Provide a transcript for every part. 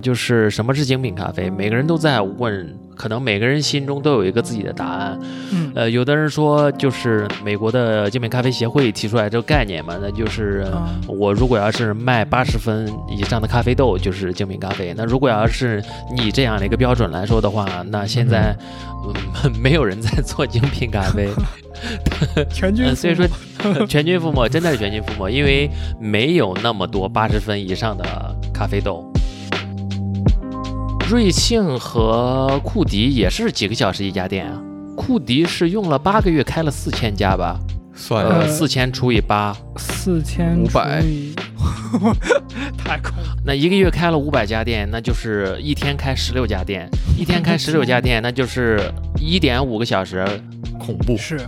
就是什么是精品咖啡？每个人都在问，可能每个人心中都有一个自己的答案。嗯，呃，有的人说就是美国的精品咖啡协会提出来这个概念嘛，那就是我如果要是卖八十分以上的咖啡豆，就是精品咖啡。那如果要是你这样的一个标准来说的话，那现在嗯 没有人在做精品咖啡，全军所以说全军覆没，真的是全军覆没，因为没有那么多八十分以上的咖啡豆。瑞幸和库迪也是几个小时一家店啊。库迪是用了八个月开了四千家吧？算呃，四千除以八，四千五百，太快了。那一个月开了五百家店，那就是一天开十六家店，一天开十六家店，那就是一点五个小时，恐怖。是。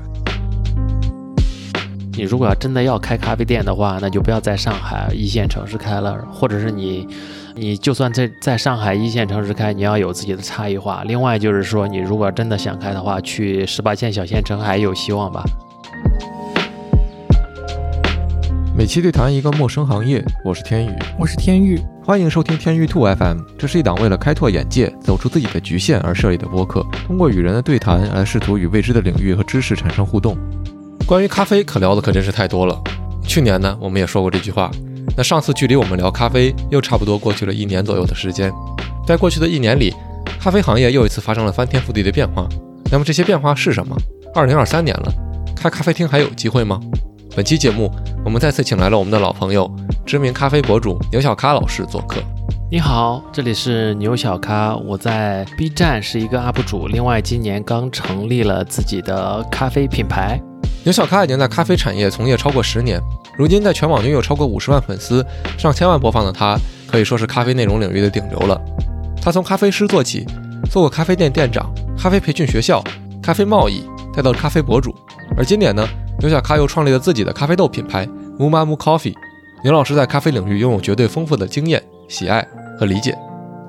你如果要真的要开咖啡店的话，那就不要在上海一线城市开了，或者是你。你就算在在上海一线城市开，你要有自己的差异化。另外就是说，你如果真的想开的话，去十八线小县城还有希望吧。每期对谈一个陌生行业，我是天宇，我是天宇，欢迎收听天宇兔 FM。这是一档为了开拓眼界、走出自己的局限而设立的播客，通过与人的对谈来试图与未知的领域和知识产生互动。关于咖啡，可聊的可真是太多了。去年呢，我们也说过这句话。那上次距离我们聊咖啡又差不多过去了一年左右的时间，在过去的一年里，咖啡行业又一次发生了翻天覆地的变化。那么这些变化是什么？二零二三年了，开咖啡厅还有机会吗？本期节目，我们再次请来了我们的老朋友，知名咖啡博主牛小咖老师做客。你好，这里是牛小咖，我在 B 站是一个 UP 主，另外今年刚成立了自己的咖啡品牌。牛小咖已经在咖啡产业从业超过十年，如今在全网拥有超过五十万粉丝、上千万播放的他，可以说是咖啡内容领域的顶流了。他从咖啡师做起，做过咖啡店店长、咖啡培训学校、咖啡贸易，再到咖啡博主。而今年呢，牛小咖又创立了自己的咖啡豆品牌 Mumamu Coffee。牛老师在咖啡领域拥有绝对丰富的经验、喜爱和理解。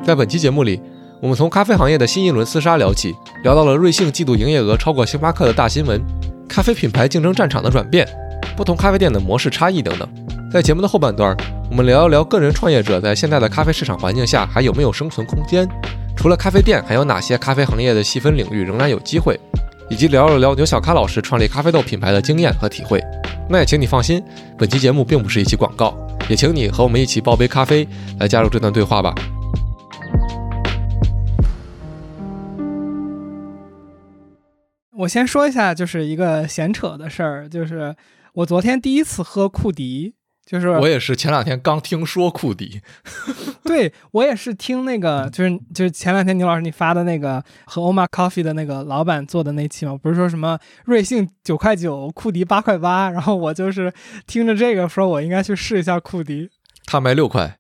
在本期节目里，我们从咖啡行业的新一轮厮杀聊起，聊到了瑞幸季度营业额超过星巴克的大新闻。咖啡品牌竞争战场的转变，不同咖啡店的模式差异等等，在节目的后半段，我们聊一聊个人创业者在现在的咖啡市场环境下还有没有生存空间？除了咖啡店，还有哪些咖啡行业的细分领域仍然有机会？以及聊一聊牛小咖老师创立咖啡豆品牌的经验和体会。那也请你放心，本期节目并不是一期广告，也请你和我们一起泡杯咖啡，来加入这段对话吧。我先说一下，就是一个闲扯的事儿，就是我昨天第一次喝库迪，就是我也是前两天刚听说库迪，对我也是听那个，就是就是前两天牛老师你发的那个和 Oma Coffee 的那个老板做的那期嘛，不是说什么瑞幸九块九，库迪八块八，然后我就是听着这个说，我应该去试一下库迪，他卖六块，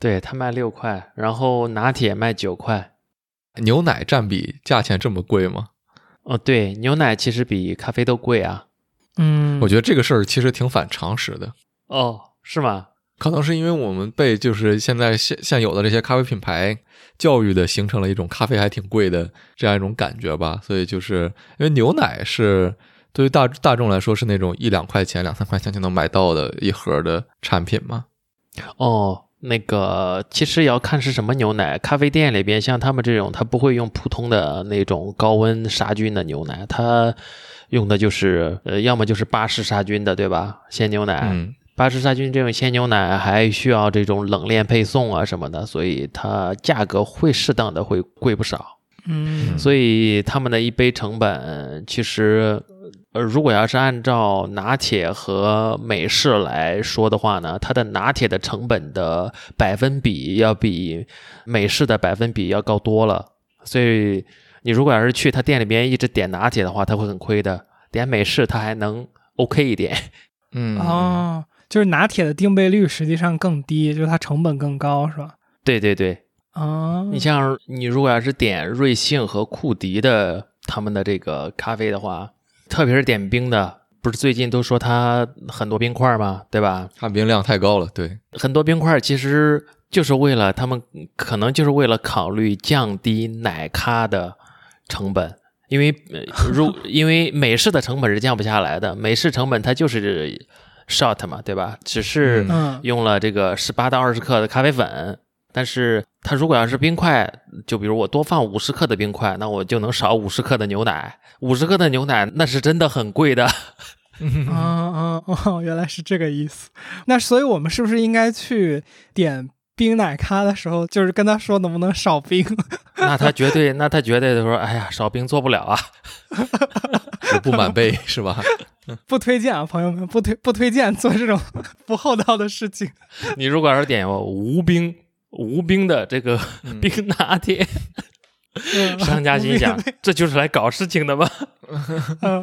对他卖六块，然后拿铁卖九块，牛奶占比价钱这么贵吗？哦，对，牛奶其实比咖啡都贵啊。嗯，我觉得这个事儿其实挺反常识的。哦，是吗？可能是因为我们被就是现在现现有的这些咖啡品牌教育的，形成了一种咖啡还挺贵的这样一种感觉吧。所以就是因为牛奶是对于大大众来说是那种一两块钱、两三块钱就能买到的一盒的产品嘛。哦。那个其实也要看是什么牛奶，咖啡店里边像他们这种，他不会用普通的那种高温杀菌的牛奶，他用的就是呃，要么就是巴氏杀菌的，对吧？鲜牛奶，巴氏杀菌这种鲜牛奶还需要这种冷链配送啊什么的，所以它价格会适当的会贵不少。嗯，所以他们的一杯成本其实。呃，如果要是按照拿铁和美式来说的话呢，它的拿铁的成本的百分比要比美式的百分比要高多了。所以你如果要是去他店里边一直点拿铁的话，他会很亏的。点美式他还能 OK 一点。嗯，哦，就是拿铁的定倍率实际上更低，就是它成本更高，是吧？对对对。哦，你像你如果要是点瑞幸和库迪的他们的这个咖啡的话。特别是点冰的，不是最近都说它很多冰块吗？对吧？含冰量太高了。对，很多冰块其实就是为了他们，可能就是为了考虑降低奶咖的成本，因为如 因为美式的成本是降不下来的，美式成本它就是 shot 嘛，对吧？只是用了这个十八到二十克的咖啡粉，但是它如果要是冰块，就比如我多放五十克的冰块，那我就能少五十克的牛奶。五十克的牛奶那是真的很贵的。嗯嗯哦，原来是这个意思。那所以我们是不是应该去点冰奶咖的时候，就是跟他说能不能少冰？那他绝对，那他绝对说，哎呀，少冰做不了啊，不满杯是吧？不推荐啊，朋友们，不推不推荐做这种不厚道的事情。你如果要是点无冰无冰的这个冰拿铁。商家心想，这就是来搞事情的吗？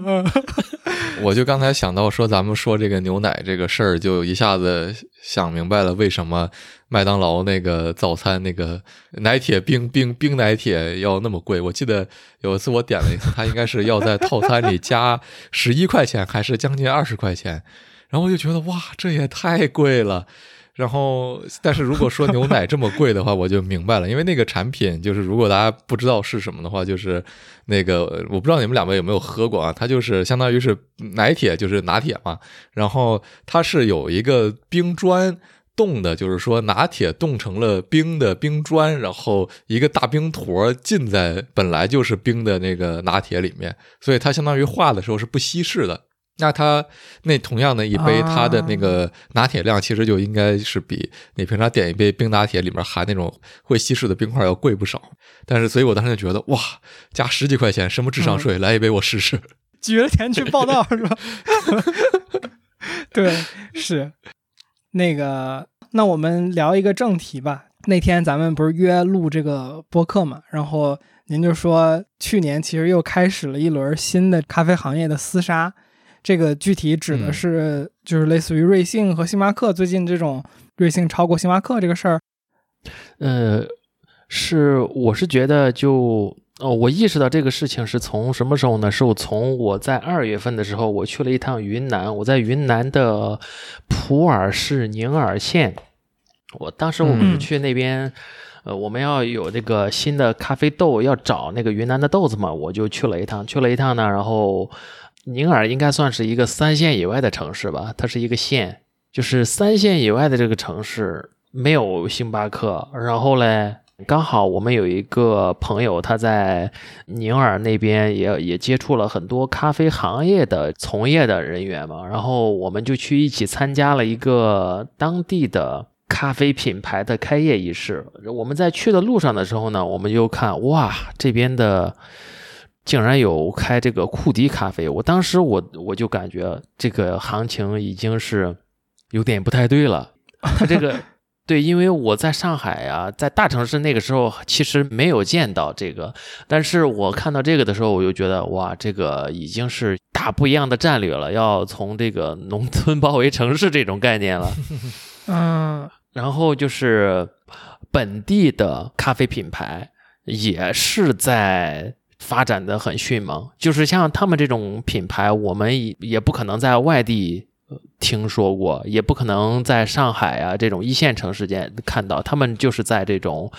我就刚才想到说，咱们说这个牛奶这个事儿，就一下子想明白了，为什么麦当劳那个早餐那个奶铁冰冰冰奶铁要那么贵？我记得有一次我点了一次，它应该是要在套餐里加十一块钱，还是将近二十块钱？然后我就觉得哇，这也太贵了。然后，但是如果说牛奶这么贵的话，我就明白了，因为那个产品就是，如果大家不知道是什么的话，就是那个我不知道你们两位有没有喝过啊？它就是相当于是奶铁，就是拿铁嘛。然后它是有一个冰砖冻的，就是说拿铁冻成了冰的冰砖，然后一个大冰坨浸在本来就是冰的那个拿铁里面，所以它相当于化的时候是不稀释的。那它那同样的一杯，它的那个拿铁量其实就应该是比你平常点一杯冰拿铁里面含那种会稀释的冰块要贵不少。但是，所以我当时就觉得，哇，加十几块钱，什么智商税？来一杯我试试。举着钱去报道是吧？对，是那个。那我们聊一个正题吧。那天咱们不是约录这个播客嘛？然后您就说，去年其实又开始了一轮新的咖啡行业的厮杀。这个具体指的是，就是类似于瑞幸和星巴克最近这种瑞幸超过星巴克这个事儿。呃，是，我是觉得就哦，我意识到这个事情是从什么时候呢？是我从我在二月份的时候，我去了一趟云南，我在云南的普洱市宁洱县。我当时我们是去那边，呃，我们要有那个新的咖啡豆，要找那个云南的豆子嘛，我就去了一趟，去了一趟呢，然后。宁洱应该算是一个三线以外的城市吧，它是一个县，就是三线以外的这个城市没有星巴克。然后嘞，刚好我们有一个朋友，他在宁洱那边也也接触了很多咖啡行业的从业的人员嘛，然后我们就去一起参加了一个当地的咖啡品牌的开业仪式。我们在去的路上的时候呢，我们就看哇，这边的。竟然有开这个库迪咖啡，我当时我我就感觉这个行情已经是有点不太对了。他这个 对，因为我在上海呀，在大城市那个时候其实没有见到这个，但是我看到这个的时候，我就觉得哇，这个已经是大不一样的战略了，要从这个农村包围城市这种概念了。嗯，然后就是本地的咖啡品牌也是在。发展的很迅猛，就是像他们这种品牌，我们也也不可能在外地听说过，也不可能在上海啊这种一线城市间看到。他们就是在这种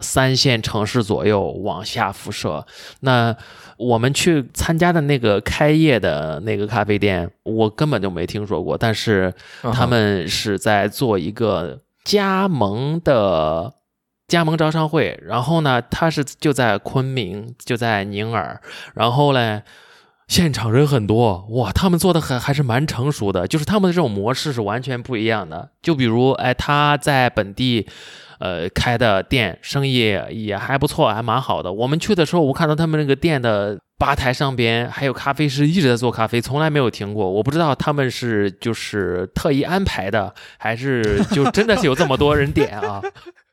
三线城市左右往下辐射。那我们去参加的那个开业的那个咖啡店，我根本就没听说过，但是他们是在做一个加盟的。加盟招商会，然后呢，他是就在昆明，就在宁洱，然后嘞，现场人很多，哇，他们做的很还是蛮成熟的，就是他们的这种模式是完全不一样的。就比如，哎，他在本地，呃，开的店生意也还不错，还蛮好的。我们去的时候，我看到他们那个店的吧台上边还有咖啡师一直在做咖啡，从来没有停过。我不知道他们是就是特意安排的，还是就真的是有这么多人点啊。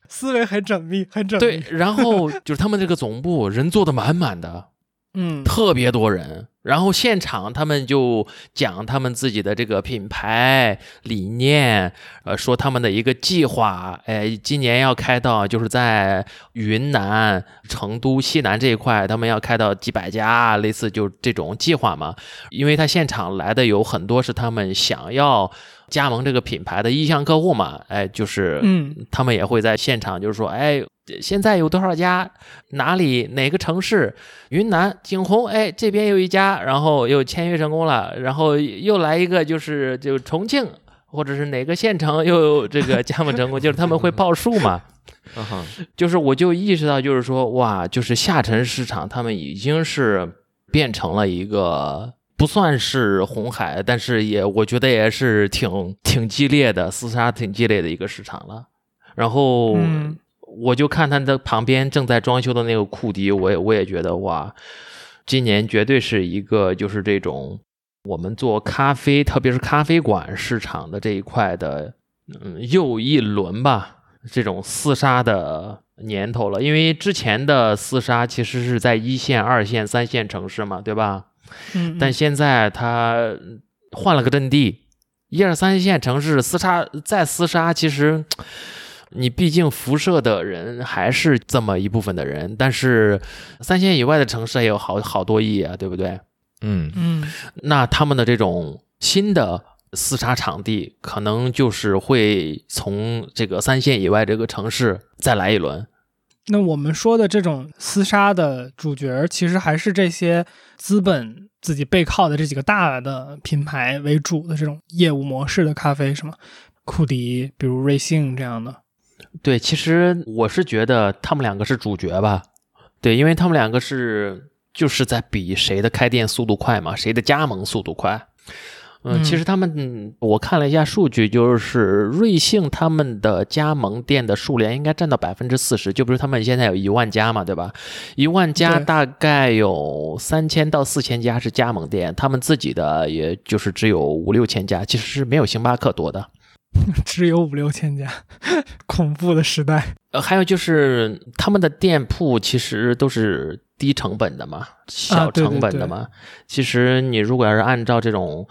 思维很缜密，很缜密。对，然后 就是他们这个总部人坐的满满的，嗯，特别多人。然后现场他们就讲他们自己的这个品牌理念，呃，说他们的一个计划，哎，今年要开到就是在云南、成都、西南这一块，他们要开到几百家，类似就这种计划嘛。因为他现场来的有很多是他们想要。加盟这个品牌的意向客户嘛，哎，就是，嗯，他们也会在现场，就是说，哎，现在有多少家，哪里？哪个城市，云南景洪，哎，这边有一家，然后又签约成功了，然后又来一个，就是就重庆或者是哪个县城又这个加盟成功，就是他们会报数嘛，就是我就意识到，就是说哇，就是下沉市场，他们已经是变成了一个不算是红海，但是也我觉得也是挺挺激烈的厮杀，挺激烈的一个市场了。然后嗯我就看他的旁边正在装修的那个库迪，我也我也觉得哇，今年绝对是一个就是这种我们做咖啡，特别是咖啡馆市场的这一块的，嗯，又一轮吧，这种厮杀的年头了。因为之前的厮杀其实是在一线、二线、三线城市嘛，对吧？嗯，但现在他换了个阵地，一二三线城市厮杀再厮杀，其实 你毕竟辐射的人还是这么一部分的人，但是三线以外的城市也有好好多亿啊，对不对？嗯嗯那他们的这种新的厮杀场地，可能就是会从这个三线以外这个城市再来一轮。那我们说的这种厮杀的主角，其实还是这些资本自己背靠的这几个大的品牌为主的这种业务模式的咖啡，是吗？库迪，比如瑞幸这样的。对，其实我是觉得他们两个是主角吧。对，因为他们两个是就是在比谁的开店速度快嘛，谁的加盟速度快。嗯，嗯其实他们，嗯我看了一下数据，就是瑞幸他们的加盟店的数量应该占到百分之四十，就比如他们现在有一万家嘛，对吧？一万家大概有三千到四千家是加盟店，他们自己的也就是只有五六千家，其实是没有星巴克多的。只有五六千家，恐怖的时代。呃，还有就是他们的店铺其实都是低成本的嘛，小成本的嘛。其实你如果要是按照这种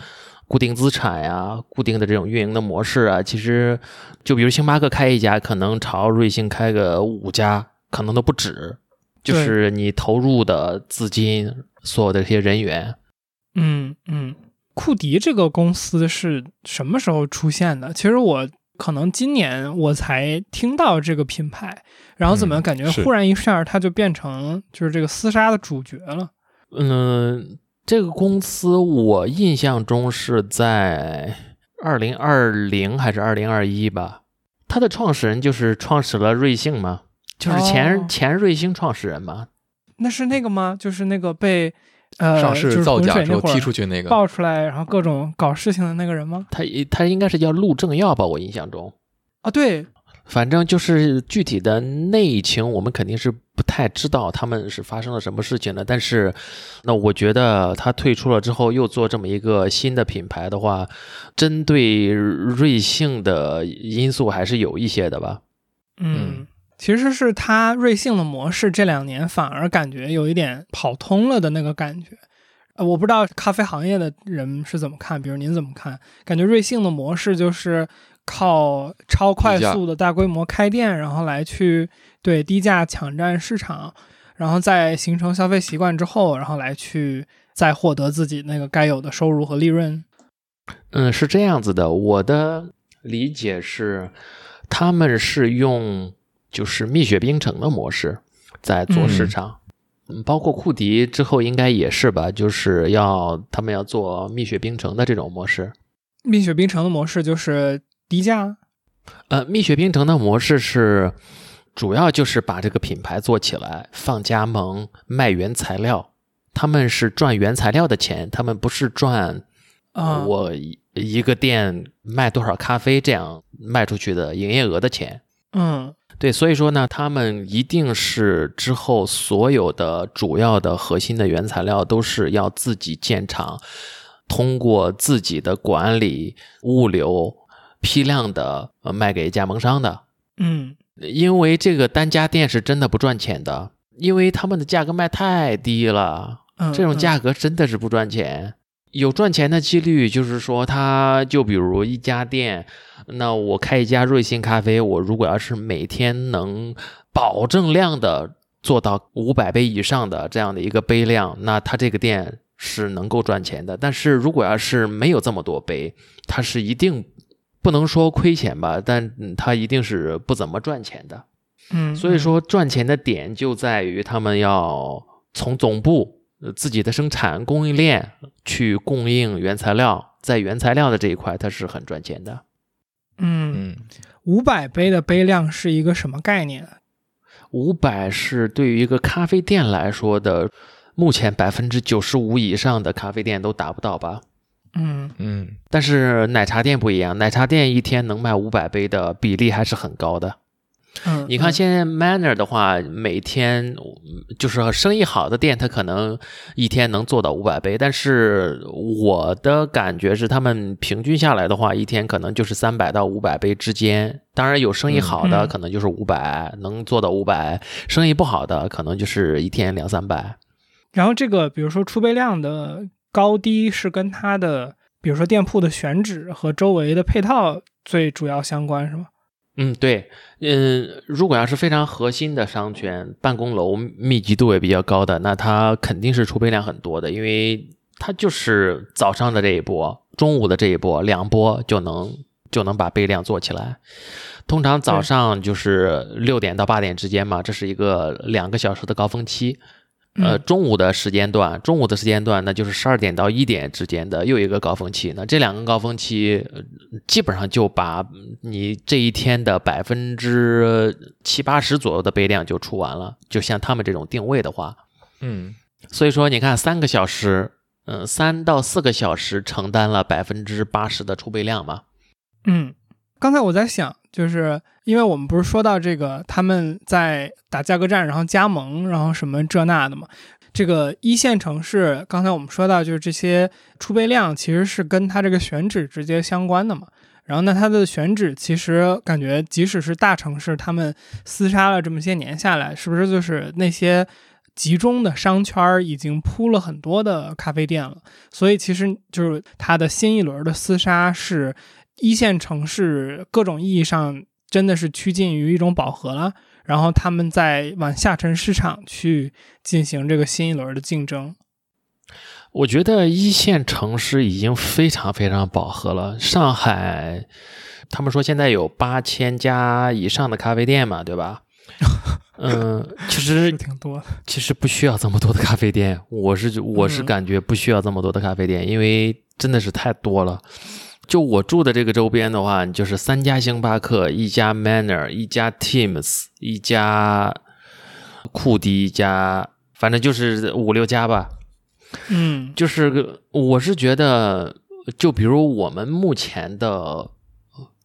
固定资产呀、固定的这种运营的模式啊，其实就比如星巴克开一家，可能朝瑞幸开个五家，可能都不止。就是你投入的资金，所有的这些人员，嗯嗯，库迪这个公司是什么时候出现的？其实我可能今年我才听到这个品牌，然后怎么嗯感觉忽然一下它就变成就是这个厮杀的主角了？嗯，这个公司我印象中是在二零二零还是二零二一吧？它的创始人就是创始了瑞幸嘛，就是前、哦前瑞星创始人嘛。那是那个吗？就是那个被呃上市造假之后踢出去那个，爆出来，然后各种搞事情的那个人吗？他他应该是叫陆正耀吧，我印象中。啊，对，反正就是具体的内情，我们肯定是不太知道他们是发生了什么事情的。但是，那我觉得他退出了之后，又做这么一个新的品牌的话，针对瑞幸的因素还是有一些的吧。嗯，其实是他瑞幸的模式这两年反而感觉有一点跑通了的那个感觉。呃，我不知道咖啡行业的人是怎么看，比如您怎么看？感觉瑞幸的模式就是靠超快速的大规模开店，然后来去对低价抢占市场，然后在形成消费习惯之后，然后来去再获得自己那个该有的收入和利润。嗯，是这样子的，我的理解是，他们是用就是蜜雪冰城的模式在做市场。嗯，包括库迪之后应该也是吧，就是要他们要做蜜雪冰城的这种模式。蜜雪冰城的模式就是低价，呃，蜜雪冰城的模式是主要就是把这个品牌做起来，放加盟，卖原材料。他们是赚原材料的钱，他们不是赚啊我一一个店卖多少咖啡这样卖出去的营业额的钱。嗯对，所以说呢，他们一定是之后所有的主要的核心的原材料都是要自己建厂，通过自己的管理、物流、批量的呃卖给加盟商的。嗯因为这个单家店是真的不赚钱的，因为他们的价格卖太低了，嗯，这种嗯价格真的是不赚钱。有赚钱的几率，就是说，他就比如一家店，那我开一家瑞幸咖啡，我如果要是每天能保证量的做到五百杯以上的这样的一个杯量，那他这个店是能够赚钱的。但是如果要是没有这么多杯，他是一定不能说亏钱吧，但嗯他一定是不怎么赚钱的。嗯，所以说，赚钱的点就在于他们要从总部呃自己的生产供应链去供应原材料，在原材料的这一块，它是很赚钱的。嗯，嗯五百杯的杯量是一个什么概念？五百是对于一个咖啡店来说的，目前百分之九十五以上的咖啡店都达不到吧。嗯嗯，但是奶茶店不一样，奶茶店一天能卖五百杯的比例还是很高的。嗯，你看现在 Manner 的话，每天嗯就是生意好的店，它可能一天能做到五百杯，但是我的感觉是，他们平均下来的话，一天可能就是三百到五百杯之间。当然有生意好的，嗯可能就是五百、能做到五百；生意不好的，可能就是一天两三百。然后这个比如说出杯量的高低是跟它的，比如说店铺的选址和周围的配套最主要相关，是吗？嗯，对，嗯，如果要是非常核心的商圈，办公楼密集度也比较高的，那它肯定是储备量很多的，因为它就是早上的这一波，中午的这一波，两波就能就能把备量做起来。通常早上就是六点到八点之间嘛，这是一个两个小时的高峰期。呃，嗯中午的时间段，中午的时间段那就是十二点到一点之间的又一个高峰期。那这两个高峰期，呃基本上就把你这一天的百分之七八十左右的杯量就出完了。就像他们这种定位的话，嗯，所以说你看三个小时，嗯、三到四个小时承担了百分之八十的出杯量嘛。嗯，刚才我在想，就是因为我们不是说到这个他们在打价格战，然后加盟，然后什么这那的嘛。这个一线城市，刚才我们说到，就是这些储备量其实是跟它这个选址直接相关的嘛。然后那，它的选址其实感觉，即使是大城市，他们厮杀了这么些年下来，是不是就是那些集中的商圈儿已经铺了很多的咖啡店了？所以其实就是它的新一轮的厮杀是一线城市各种意义上真的是趋近于一种饱和了，然后他们在往下沉市场去进行这个新一轮的竞争。我觉得一线城市已经非常非常饱和了。上海，他们说现在有八千家以上的咖啡店嘛，对吧？嗯，其实挺多的。其实不需要这么多的咖啡店，我是我是嗯感觉不需要这么多的咖啡店，因为真的是太多了。就我住的这个周边的话，就是三家星巴克，一家 Manner，一家 Teams，一家库迪，一家，反正就是五六家吧。嗯就是个我是觉得，就比如我们目前的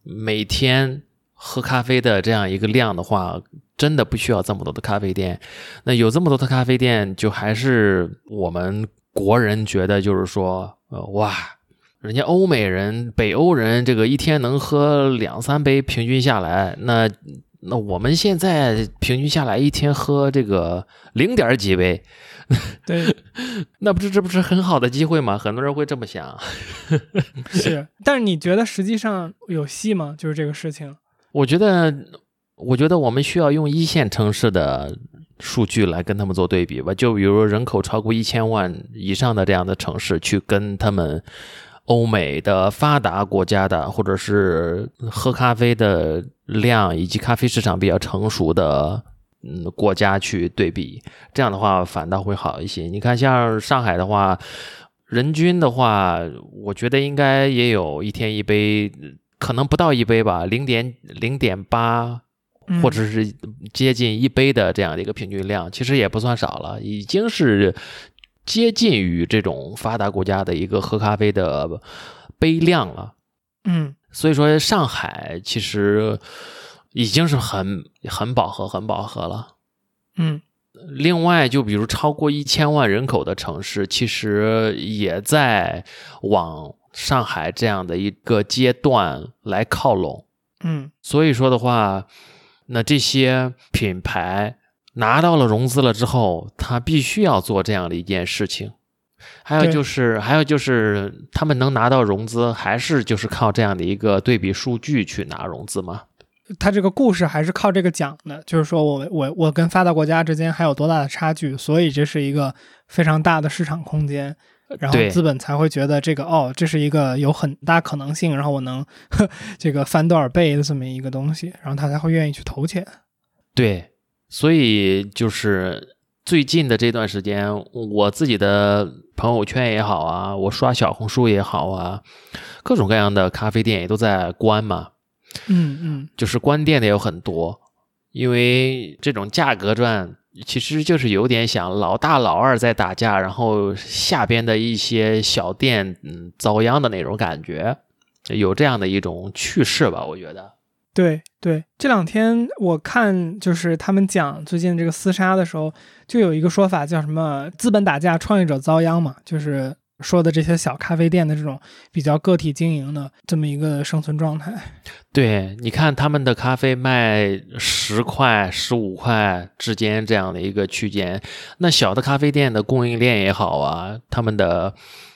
每天喝咖啡的这样一个量的话，真的不需要这么多的咖啡店。那有这么多的咖啡店，就还是我们国人觉得就是说，呃，哇，人家欧美人、北欧人这个一天能喝两三杯，平均下来，那那我们现在平均下来一天喝这个零点几杯，对，那不是这不是很好的机会吗？很多人会这么想。是。但是你觉得实际上有戏吗？就是这个事情。我觉得，我觉得我们需要用一线城市的数据来跟他们做对比吧。就比如人口超过一千万以上的这样的城市，去跟他们欧美的发达国家的，或者是喝咖啡的量以及咖啡市场比较成熟的。嗯，国家去对比，这样的话反倒会好一些。你看，像上海的话，人均的话，我觉得应该也有一天一杯，可能不到一杯吧，零点零点八，嗯或者是接近一杯的这样的一个平均量，其实也不算少了，已经是接近于这种发达国家的一个喝咖啡的杯量了。嗯所以说，上海其实已经是很很饱和、很饱和了。嗯另外，就比如超过一千万人口的城市，其实也在往上海这样的一个阶段来靠拢。嗯所以说的话，那这些品牌拿到了融资了之后，他必须要做这样的一件事情。还有就是，还有就是，他们能拿到融资，还是就是靠这样的一个对比数据去拿融资吗？他这个故事还是靠这个讲的，就是说我我我跟发达国家之间还有多大的差距，所以这是一个非常大的市场空间，然后资本才会觉得这个哦，这是一个有很大可能性，然后我能呵 这个翻多少倍的这么一个东西，然后他才会愿意去投钱。对，所以就是最近的这段时间，我自己的朋友圈也好啊，我刷小红书也好啊，各种各样的咖啡店也都在关嘛。嗯嗯，就是关店的有很多，因为这种价格战其实就是有点想老大老二在打架，然后下边的一些小店嗯遭殃的那种感觉，有这样的一种趋势吧，我觉得。对对，这两天我看就是他们讲最近这个厮杀的时候，就有一个说法叫什么“资本打架，创业者遭殃”嘛，就是说的这些小咖啡店的这种比较个体经营的这么一个生存状态。对，你看他们的咖啡卖十块、十五块之间这样的一个区间，那小的咖啡店的供应链也好啊，他们的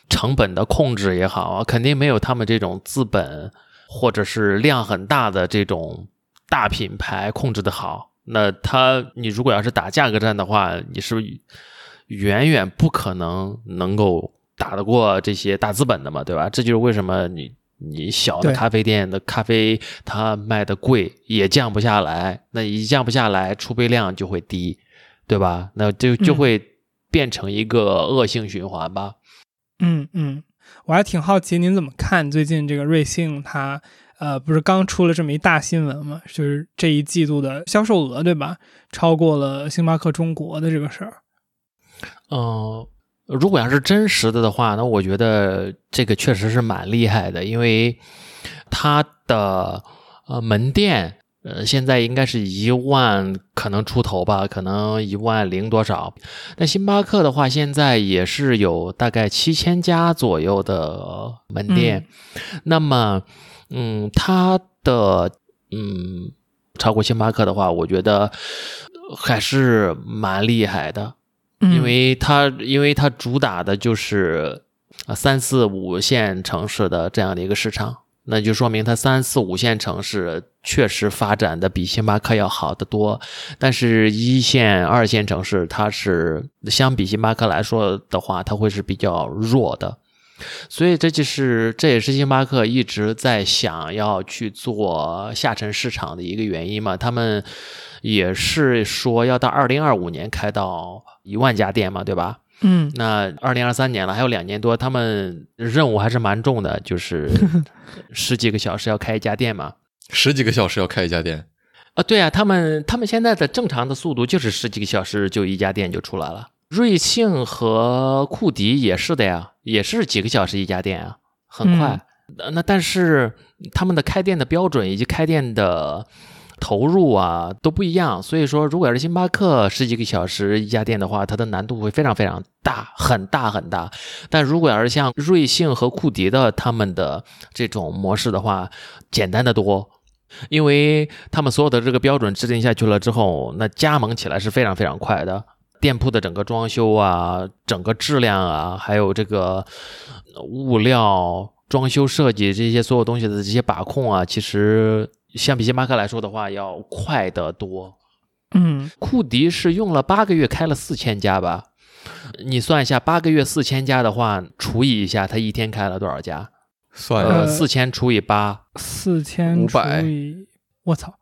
成本的控制也好啊，肯定没有他们这种资本。或者是量很大的这种大品牌控制的好，那它你如果要是打价格战的话，你是远远不可能能够打得过这些大资本的嘛，对吧？这就是为什么你你小的咖啡店的咖啡它卖的贵也降不下来，那一降不下来，储备量就会低，对吧？那就就会变成一个恶性循环吧。嗯嗯。我还挺好奇您怎么看最近这个瑞幸，它呃不是刚出了这么一大新闻吗？就是这一季度的销售额，对吧？超过了星巴克中国的这个事儿。嗯，如果要是真实的的话，那我觉得这个确实是蛮厉害的，因为它的呃门店。呃，现在应该是一万可能出头吧，可能一万零多少。那星巴克的话，现在也是有大概七千家左右的门店。那么，嗯，它的嗯超过星巴克的话，我觉得还是蛮厉害的，因为它因为它主打的就是啊三四五线城市的这样的一个市场。那就说明它三四五线城市确实发展的比星巴克要好得多，但是一线、二线城市它是相比星巴克来说的话，它会是比较弱的，所以这就是这也是星巴克一直在想要去做下沉市场的一个原因嘛。他们也是说要到二零二五年开到一万家店嘛，对吧？嗯，那二零二三年了，还有两年多，他们任务还是蛮重的，就是 十几个小时要开一家店嘛。十几个小时要开一家店啊？对啊，他们他们现在的正常的速度就是十几个小时就一家店就出来了。瑞幸和库迪也是的呀，也是几个小时一家店啊，很快。那但是他们的开店的标准以及开店的。投入啊都不一样，所以说如果要是星巴克十几个小时一家店的话，它的难度会非常非常大，很大很大。但如果要是像瑞幸和库迪的他们的这种模式的话，简单的多，因为他们所有的这个标准制定下去了之后，那加盟起来是非常非常快的。店铺的整个装修啊，整个质量啊，还有这个物料、装修设计这些所有东西的这些把控啊，其实。相比星巴克来说的话，要快得多。嗯，库迪是用了八个月开了四千家吧？你算一下，八个月四千家的话，除以一下，他一天开了多少家？算呃，四千除以八，四千五百。我操，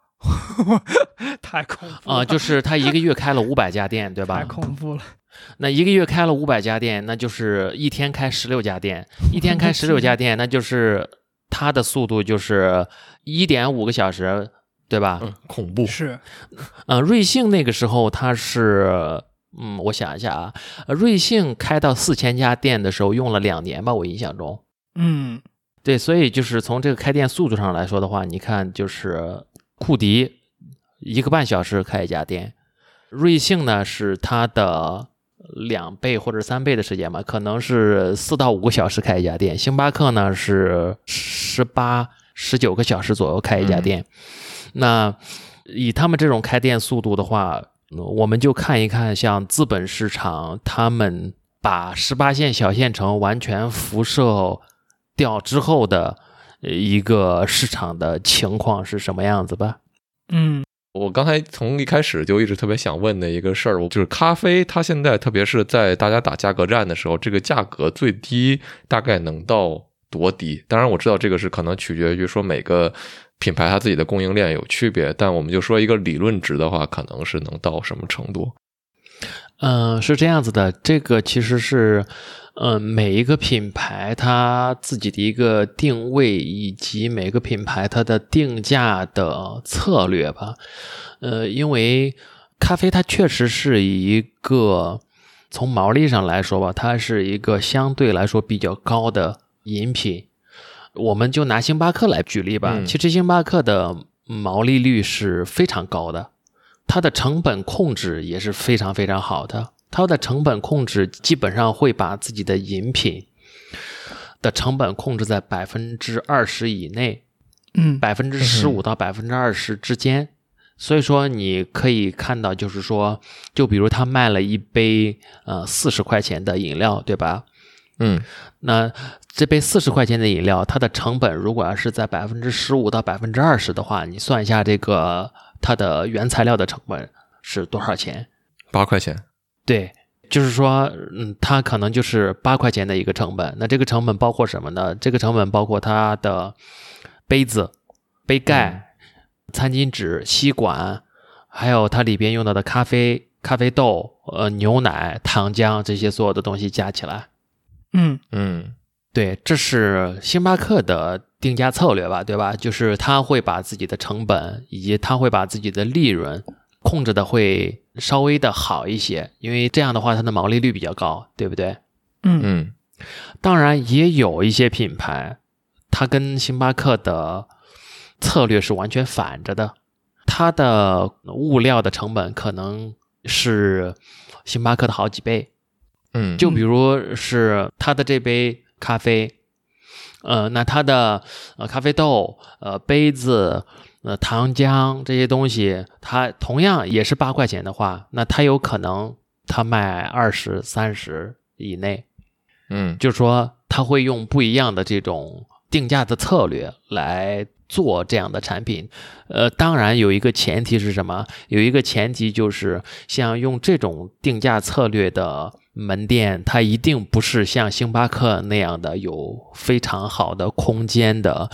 太恐怖啊！就是他一个月开了五百家店，对 吧？太恐怖了。那一个月开了五百家店，那就是一天开十六家店，一天开十六家店，那就是。它的速度就是一点五个小时，对吧？嗯，恐怖是。呃，瑞幸那个时候它是，嗯，我想一下啊，瑞幸开到四千家店的时候用了两年吧，我印象中。嗯，对，所以就是从这个开店速度上来说的话，你看就是库迪一个半小时开一家店，瑞幸呢是它的。两倍或者三倍的时间吧，可能是四到五个小时开一家店。星巴克呢是十八、十九个小时左右开一家店。那以他们这种开店速度的话，我们就看一看像资本市场，他们把十八线小县城完全辐射掉之后的一个市场的情况是什么样子吧。嗯。我刚才从一开始就一直特别想问的一个事儿，就是咖啡，它现在特别是在大家打价格战的时候，这个价格最低大概能到多低？当然我知道这个是可能取决于说每个品牌它自己的供应链有区别，但我们就说一个理论值的话，可能是能到什么程度？嗯，是这样子的，这个其实是，嗯，每一个品牌它自己的一个定位，以及每个品牌它的定价的策略吧。呃，因为咖啡它确实是一个从毛利上来说吧，它是一个相对来说比较高的饮品。我们就拿星巴克来举例吧，嗯其实星巴克的毛利率是非常高的。它的成本控制也是非常非常好的。它的成本控制基本上会把自己的饮品的成本控制在百分之二十以内，嗯百分之十五到百分之二十之间。所以说，你可以看到，就是说，就比如他卖了一杯呃四十块钱的饮料，对吧？嗯那这杯四十块钱的饮料，它的成本如果要是在百分之十五到百分之二十的话，你算一下这个它的原材料的成本是多少钱？八块钱，对，就是说，嗯，它可能就是八块钱的一个成本。那这个成本包括什么呢？这个成本包括它的杯子、杯盖、餐巾纸、吸管，还有它里边用到的咖啡、咖啡豆、呃牛奶、糖浆这些所有的东西加起来。嗯嗯对，这是星巴克的定价策略吧，对吧？就是他会把自己的成本以及他会把自己的利润控制的会稍微的好一些，因为这样的话它的毛利率比较高，对不对？嗯嗯当然，也有一些品牌，它跟星巴克的策略是完全反着的，它的物料的成本可能是星巴克的好几倍。嗯，就比如是它的这杯咖啡，呃，那它的呃咖啡豆、呃杯子、呃糖浆这些东西，它同样也是八块钱的话，那它有可能它卖二十三十以内，嗯就是说它会用不一样的这种定价的策略来做这样的产品。呃，当然有一个前提是什么？有一个前提就是像用这种定价策略的门店，它一定不是像星巴克那样的有非常好的空间的，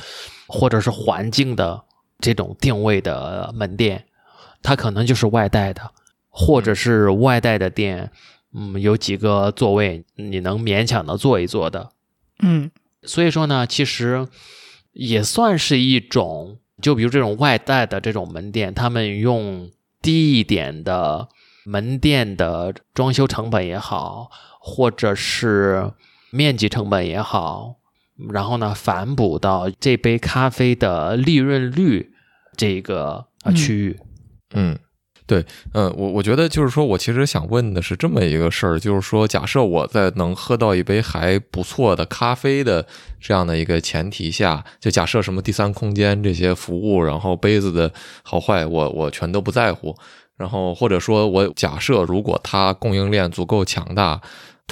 或者是环境的这种定位的门店，它可能就是外带的，或者是外带的店。嗯，有几个座位你能勉强的坐一坐的，嗯所以说呢，其实也算是一种，就比如这种外带的这种门店，他们用低一点的门店的装修成本也好，或者是面积成本也好，然后呢反哺到这杯咖啡的利润率这个呃嗯区域。嗯，对，嗯，我我觉得就是说我其实想问的是这么一个事儿，就是说，假设我在能喝到一杯还不错的咖啡的这样的一个前提下，就假设什么第三空间这些服务，然后杯子的好坏，我我全都不在乎，然后或者说我假设如果它供应链足够强大。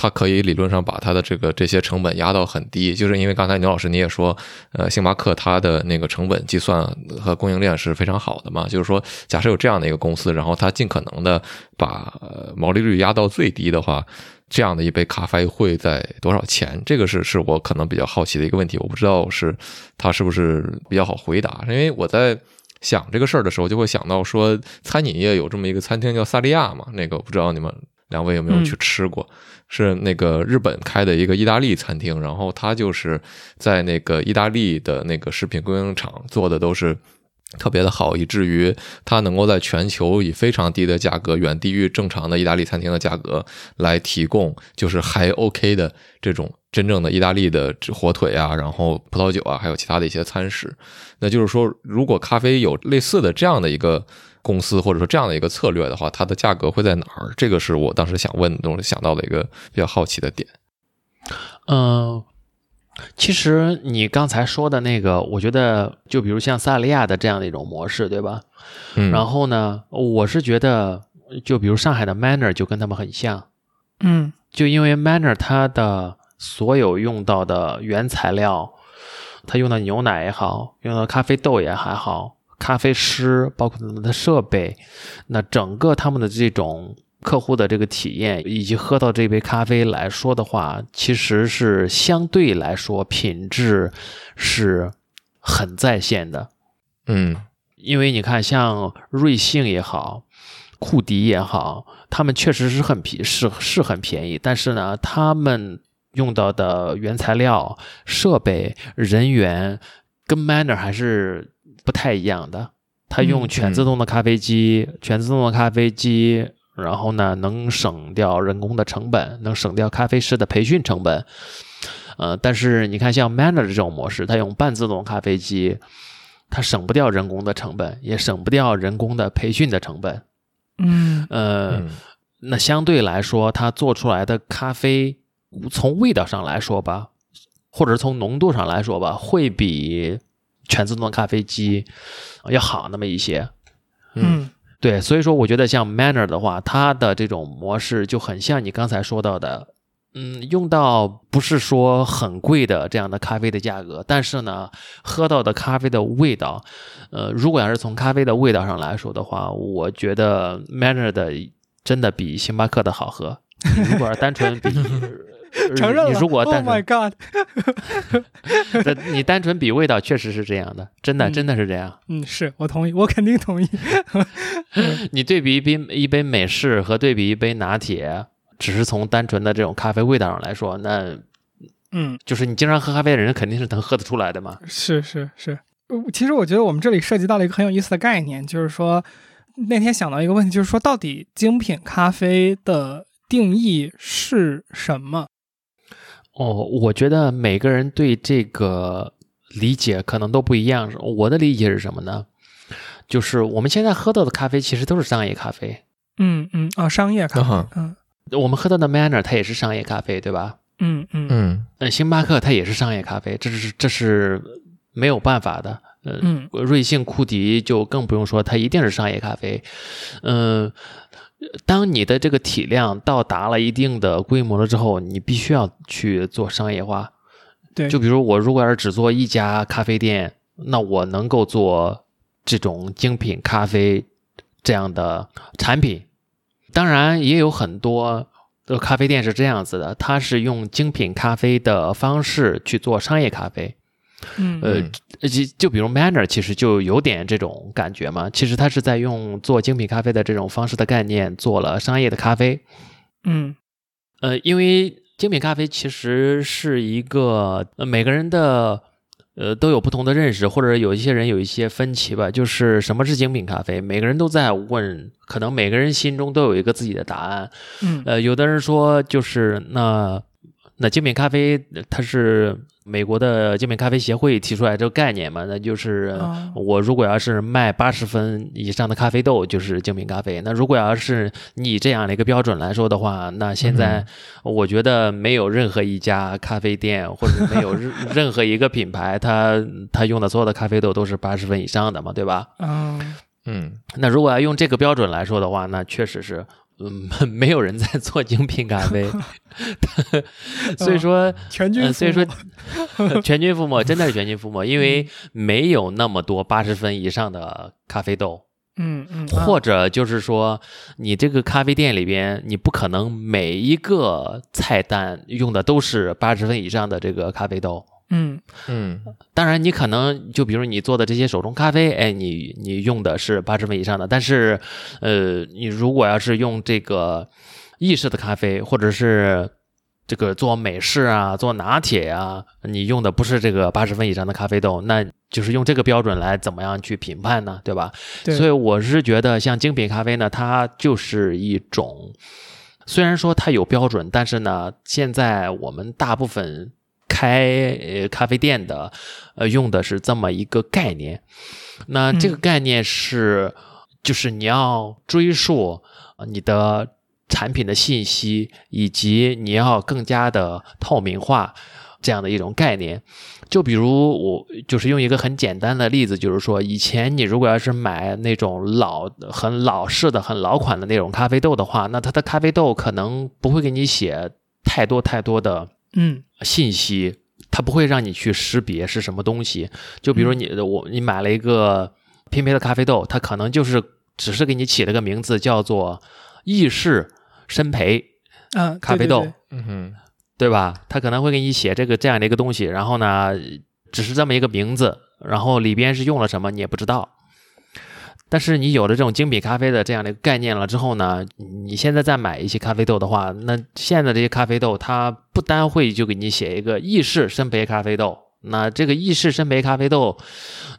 它可以理论上把它的这个这些成本压到很低，就是因为刚才牛老师你也说，呃，星巴克它的那个成本计算和供应链是非常好的嘛，就是说，假设有这样的一个公司，然后它尽可能的把、毛利率压到最低的话，这样的一杯咖啡会在多少钱？这个是是我可能比较好奇的一个问题，我不知道是它是不是比较好回答，因为我在。想这个事儿的时候，就会想到说，餐饮业有这么一个餐厅叫萨利亚嘛，那个不知道你们两位有没有去吃过？是那个日本开的一个意大利餐厅，然后它就是在那个意大利的那个食品供应厂做的都是特别的好，以至于它能够在全球以非常低的价格，远低于正常的意大利餐厅的价格来提供，就是还 OK 的这种真正的意大利的火腿啊，然后葡萄酒啊，还有其他的一些餐食。那就是说，如果咖啡有类似的这样的一个公司，或者说这样的一个策略的话，它的价格会在哪儿？这个是我当时想问的东西，想到的一个比较好奇的点。嗯，其实你刚才说的那个，我觉得就比如像萨利亚的这样的一种模式，对吧？嗯，然后呢，我是觉得，就比如上海的 Manner 就跟他们很像，嗯就因为 Manner 它的所有用到的原材料，它用的牛奶也好，用的咖啡豆也还好，咖啡师包括他们的设备，那整个他们的这种客户的这个体验，以及喝到这杯咖啡来说的话，其实是相对来说品质是很在线的。嗯因为你看，像瑞幸也好，库迪也好，他们确实是很便是是很便宜，但是呢，他们用到的原材料、设备、人员跟 Manner 还是不太一样的。他用嗯全自动的咖啡机，全自动的咖啡机，然后呢，能省掉人工的成本，能省掉咖啡师的培训成本。呃，但是你看，像 Manner 这种模式，它用半自动咖啡机，它省不掉人工的成本，也省不掉人工的培训的成本。嗯呃，嗯那相对来说，它做出来的咖啡，从味道上来说吧，或者从浓度上来说吧，会比全自动咖啡机要好那么一些。嗯对，所以说我觉得像 Manner 的话，它的这种模式就很像你刚才说到的，嗯，用到不是说很贵的这样的咖啡的价格，但是呢，喝到的咖啡的味道，呃，如果要是从咖啡的味道上来说的话，我觉得 Manner 的真的比星巴克的好喝。如果要是单纯比，呃 承认了。你如果 Oh my，God！这你单纯比味道，确实是这样的，真的嗯真的是这样。嗯，是我同意，我肯定同意。你对比一杯一杯美式和对比一杯拿铁，只是从单纯的这种咖啡味道上来说，那嗯，就是你经常喝咖啡的人肯定是能喝得出来的嘛。是是是。呃其实我觉得我们这里涉及到了一个很有意思的概念，就是说那天想到一个问题，就是说到底精品咖啡的定义是什么？哦，我觉得每个人对这个理解可能都不一样。我的理解是什么呢？就是我们现在喝到的咖啡其实都是商业咖啡，嗯嗯啊，商业咖啡嗯我们喝到的 Manner 它也是商业咖啡，对吧？嗯嗯嗯嗯，星巴克它也是商业咖啡，这是这是没有办法的。呃，嗯瑞幸、库迪就更不用说，它一定是商业咖啡。嗯、当你的这个体量到达了一定的规模了之后，你必须要去做商业化。对，就比如我如果要是只做一家咖啡店，那我能够做这种精品咖啡这样的产品。当然，也有很多的咖啡店是这样子的，它是用精品咖啡的方式去做商业咖啡。嗯呃嗯，就就比如 Manner，其实就有点这种感觉嘛。其实它是在用做精品咖啡的这种方式的概念做了商业的咖啡。嗯呃，因为精品咖啡其实是一个、呃、每个人的呃都有不同的认识，或者有一些人有一些分歧吧。就是什么是精品咖啡，每个人都在问，可能每个人心中都有一个自己的答案。嗯呃，有的人说就是那那精品咖啡它是美国的精品咖啡协会提出来这个概念嘛，那就是哦我如果要是卖八十分以上的咖啡豆就是精品咖啡。那如果要是你以这样的一个标准来说的话，那现在我觉得没有任何一家咖啡店或者没有任 任何一个品牌，它它用的所有的咖啡豆都是八十分以上的嘛，对吧？嗯嗯那如果要用这个标准来说的话，那确实是，嗯，没有人在做精品咖啡，所以说，全军呃，所以说，全军覆没，真的是全军覆没，因为没有那么多八十分以上的咖啡豆，嗯嗯，啊。或者就是说，你这个咖啡店里边，你不可能每一个菜单用的都是八十分以上的这个咖啡豆。嗯嗯当然，你可能就比如你做的这些手冲咖啡，哎，你你用的是八十分以上的，但是，呃，你如果要是用这个意式的咖啡，或者是这个做美式啊、做拿铁呀、你用的不是这个八十分以上的咖啡豆，那就是用这个标准来怎么样去评判呢？对吧？对，所以我是觉得，像精品咖啡呢，它就是一种，虽然说它有标准，但是呢，现在我们大部分开呃咖啡店的，呃，用的是这么一个概念。那这个概念是，就是你要追溯你的产品的信息，以及你要更加的透明化这样的一种概念。就比如我就是用一个很简单的例子，就是说，以前你如果要是买那种老、很老式的、很老款的那种咖啡豆的话，那它的咖啡豆可能不会给你写太多太多的嗯信息，它不会让你去识别是什么东西。就比如你我你买了一个拼配的咖啡豆，它可能就是只是给你起了个名字，叫做意式深焙。嗯，咖啡豆嗯哼对吧？它可能会给你写这个这样的一个东西，然后呢，只是这么一个名字，然后里边是用了什么你也不知道。但是你有了这种精品咖啡的这样的概念了之后呢，你现在再买一些咖啡豆的话，那现在这些咖啡豆它不单会就给你写一个意式深焙咖啡豆，那这个意式深焙咖啡豆，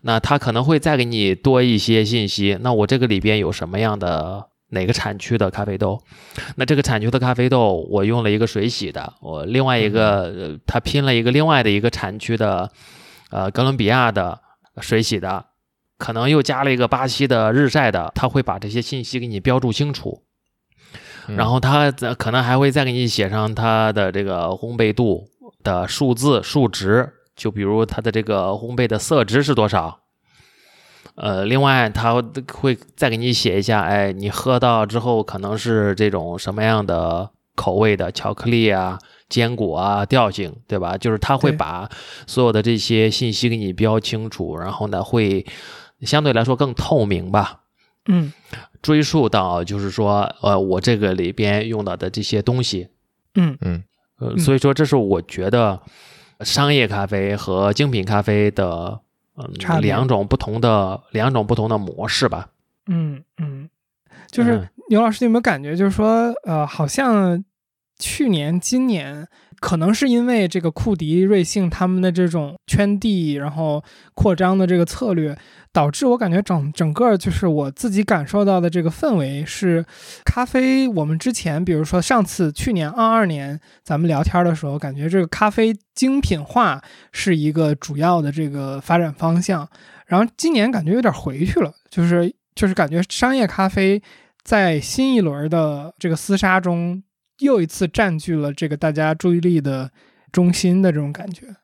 那它可能会再给你多一些信息。那我这个里边有什么样的哪个产区的咖啡豆？那这个产区的咖啡豆我用了一个水洗的，我另外一个呃它拼了一个另外的一个产区的，呃哥伦比亚的水洗的。可能又加了一个巴西的日晒的，他会把这些信息给你标注清楚，嗯然后他可能还会再给你写上它的这个烘焙度的数字数值，就比如它的这个烘焙的色值是多少。呃，另外他会再给你写一下，哎，你喝到之后可能是这种什么样的口味的巧克力啊、坚果啊、调性，对吧？就是他会把所有的这些信息给你标清楚，然后呢，会相对来说更透明吧。嗯。追溯到就是说，呃，我这个里边用到的这些东西，嗯。嗯。呃，嗯。所以说这是我觉得商业咖啡和精品咖啡的嗯两种不同的两种不同的模式吧。嗯嗯，就是嗯。牛老师，你有没有感觉，就是说，呃，好像去年、今年，可能是因为这个库迪、瑞幸他们的这种圈地，然后扩张的这个策略，导致我感觉整整个就是我自己感受到的这个氛围是，咖啡。我们之前，比如说上次去年二二年咱们聊天的时候，感觉这个咖啡精品化是一个主要的这个发展方向，然后今年感觉有点回去了，就是就是感觉商业咖啡在新一轮的这个厮杀中，又一次占据了这个大家注意力的中心的这种感觉。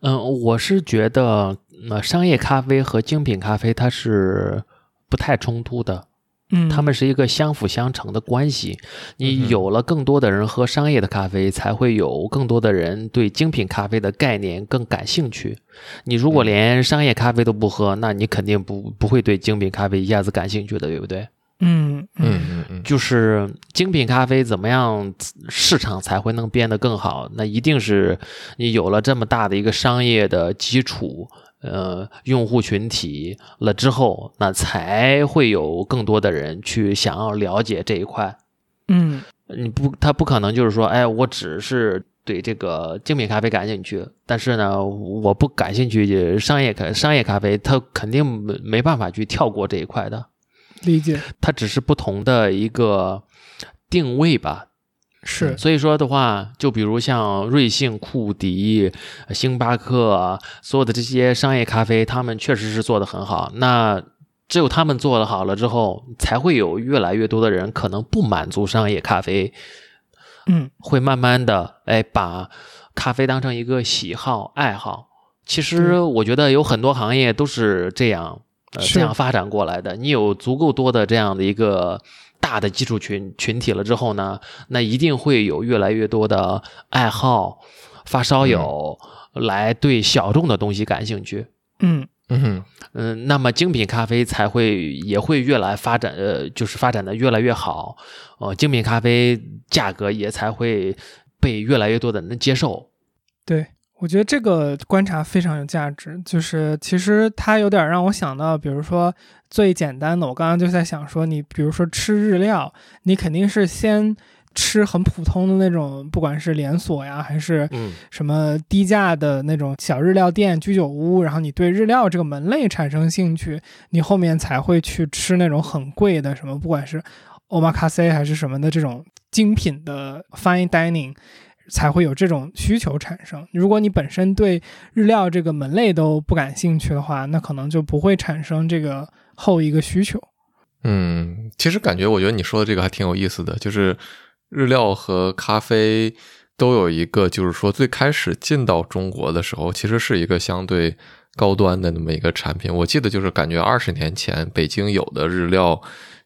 嗯，我是觉得，呃，商业咖啡和精品咖啡它是不太冲突的。嗯，他们是一个相辅相成的关系。嗯你有了更多的人喝商业的咖啡，才会有更多的人对精品咖啡的概念更感兴趣。你如果嗯连商业咖啡都不喝，那你肯定不不会对精品咖啡一下子感兴趣的，对不对？嗯嗯嗯嗯，就是精品咖啡怎么样市场才会能变得更好？那一定是你有了这么大的一个商业的基础，呃，用户群体了之后，那才会有更多的人去想要了解这一块。嗯你不，他不可能就是说，哎，我只是对这个精品咖啡感兴趣，但是呢，我不感兴趣商业咖商业咖啡，他肯定没没办法去跳过这一块的。理解它只是不同的一个定位吧。是所以说的话，就比如像瑞幸、库迪、星巴克啊，所有的这些商业咖啡，他们确实是做得很好。那只有他们做得好了之后，才会有越来越多的人可能不满足商业咖啡，嗯会慢慢的哎把咖啡当成一个喜好爱好。其实我觉得有很多行业都是这样，呃，这样发展过来的。你有足够多的这样的一个大的基础群群体了之后呢，那一定会有越来越多的爱好发烧友来对小众的东西感兴趣。嗯嗯哼，嗯，那么精品咖啡才会也会越来发展，呃，就是发展的越来越好，呃，精品咖啡价格也才会被越来越多的人接受。对。我觉得这个观察非常有价值，就是其实它有点让我想到，比如说最简单的，我刚刚就在想说，你比如说吃日料，你肯定是先吃很普通的那种，不管是连锁呀，还是嗯。什么低价的那种小日料店、居酒屋，然后你对日料这个门类产生兴趣，你后面才会去吃那种很贵的什么，不管是 omakase 还是什么的这种精品的 fine dining，才会有这种需求产生。如果你本身对日料这个门类都不感兴趣的话，那可能就不会产生这个后一个需求。嗯，其实感觉我觉得你说的这个还挺有意思的，就是日料和咖啡都有一个，就是说最开始进到中国的时候，其实是一个相对高端的那么一个产品。我记得就是感觉二十年前北京有的日料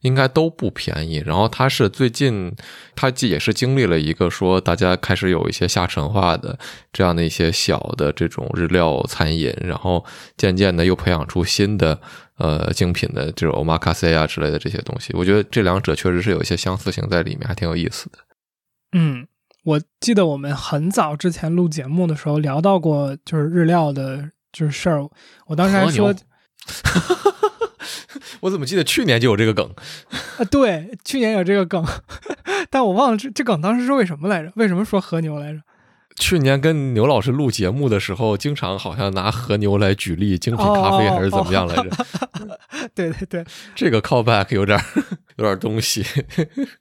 应该都不便宜，然后它是最近它也是经历了一个说大家开始有一些下沉化的这样的一些小的这种日料餐饮，然后渐渐的又培养出新的。呃，精品的这种 omakase 啊之类的这些东西，我觉得这两者确实是有一些相似性在里面，还挺有意思的。嗯，我记得我们很早之前录节目的时候聊到过，就是日料的，就是事儿。我当时还说 我怎么记得去年就有这个梗？啊，对，去年有这个梗，但我忘了这这梗当时是为什么来着？为什么说和牛来着？去年跟牛老师录节目的时候，经常好像拿和牛来举例精品咖啡还是怎么样来着？对对对，这个 callback 有点有点东西。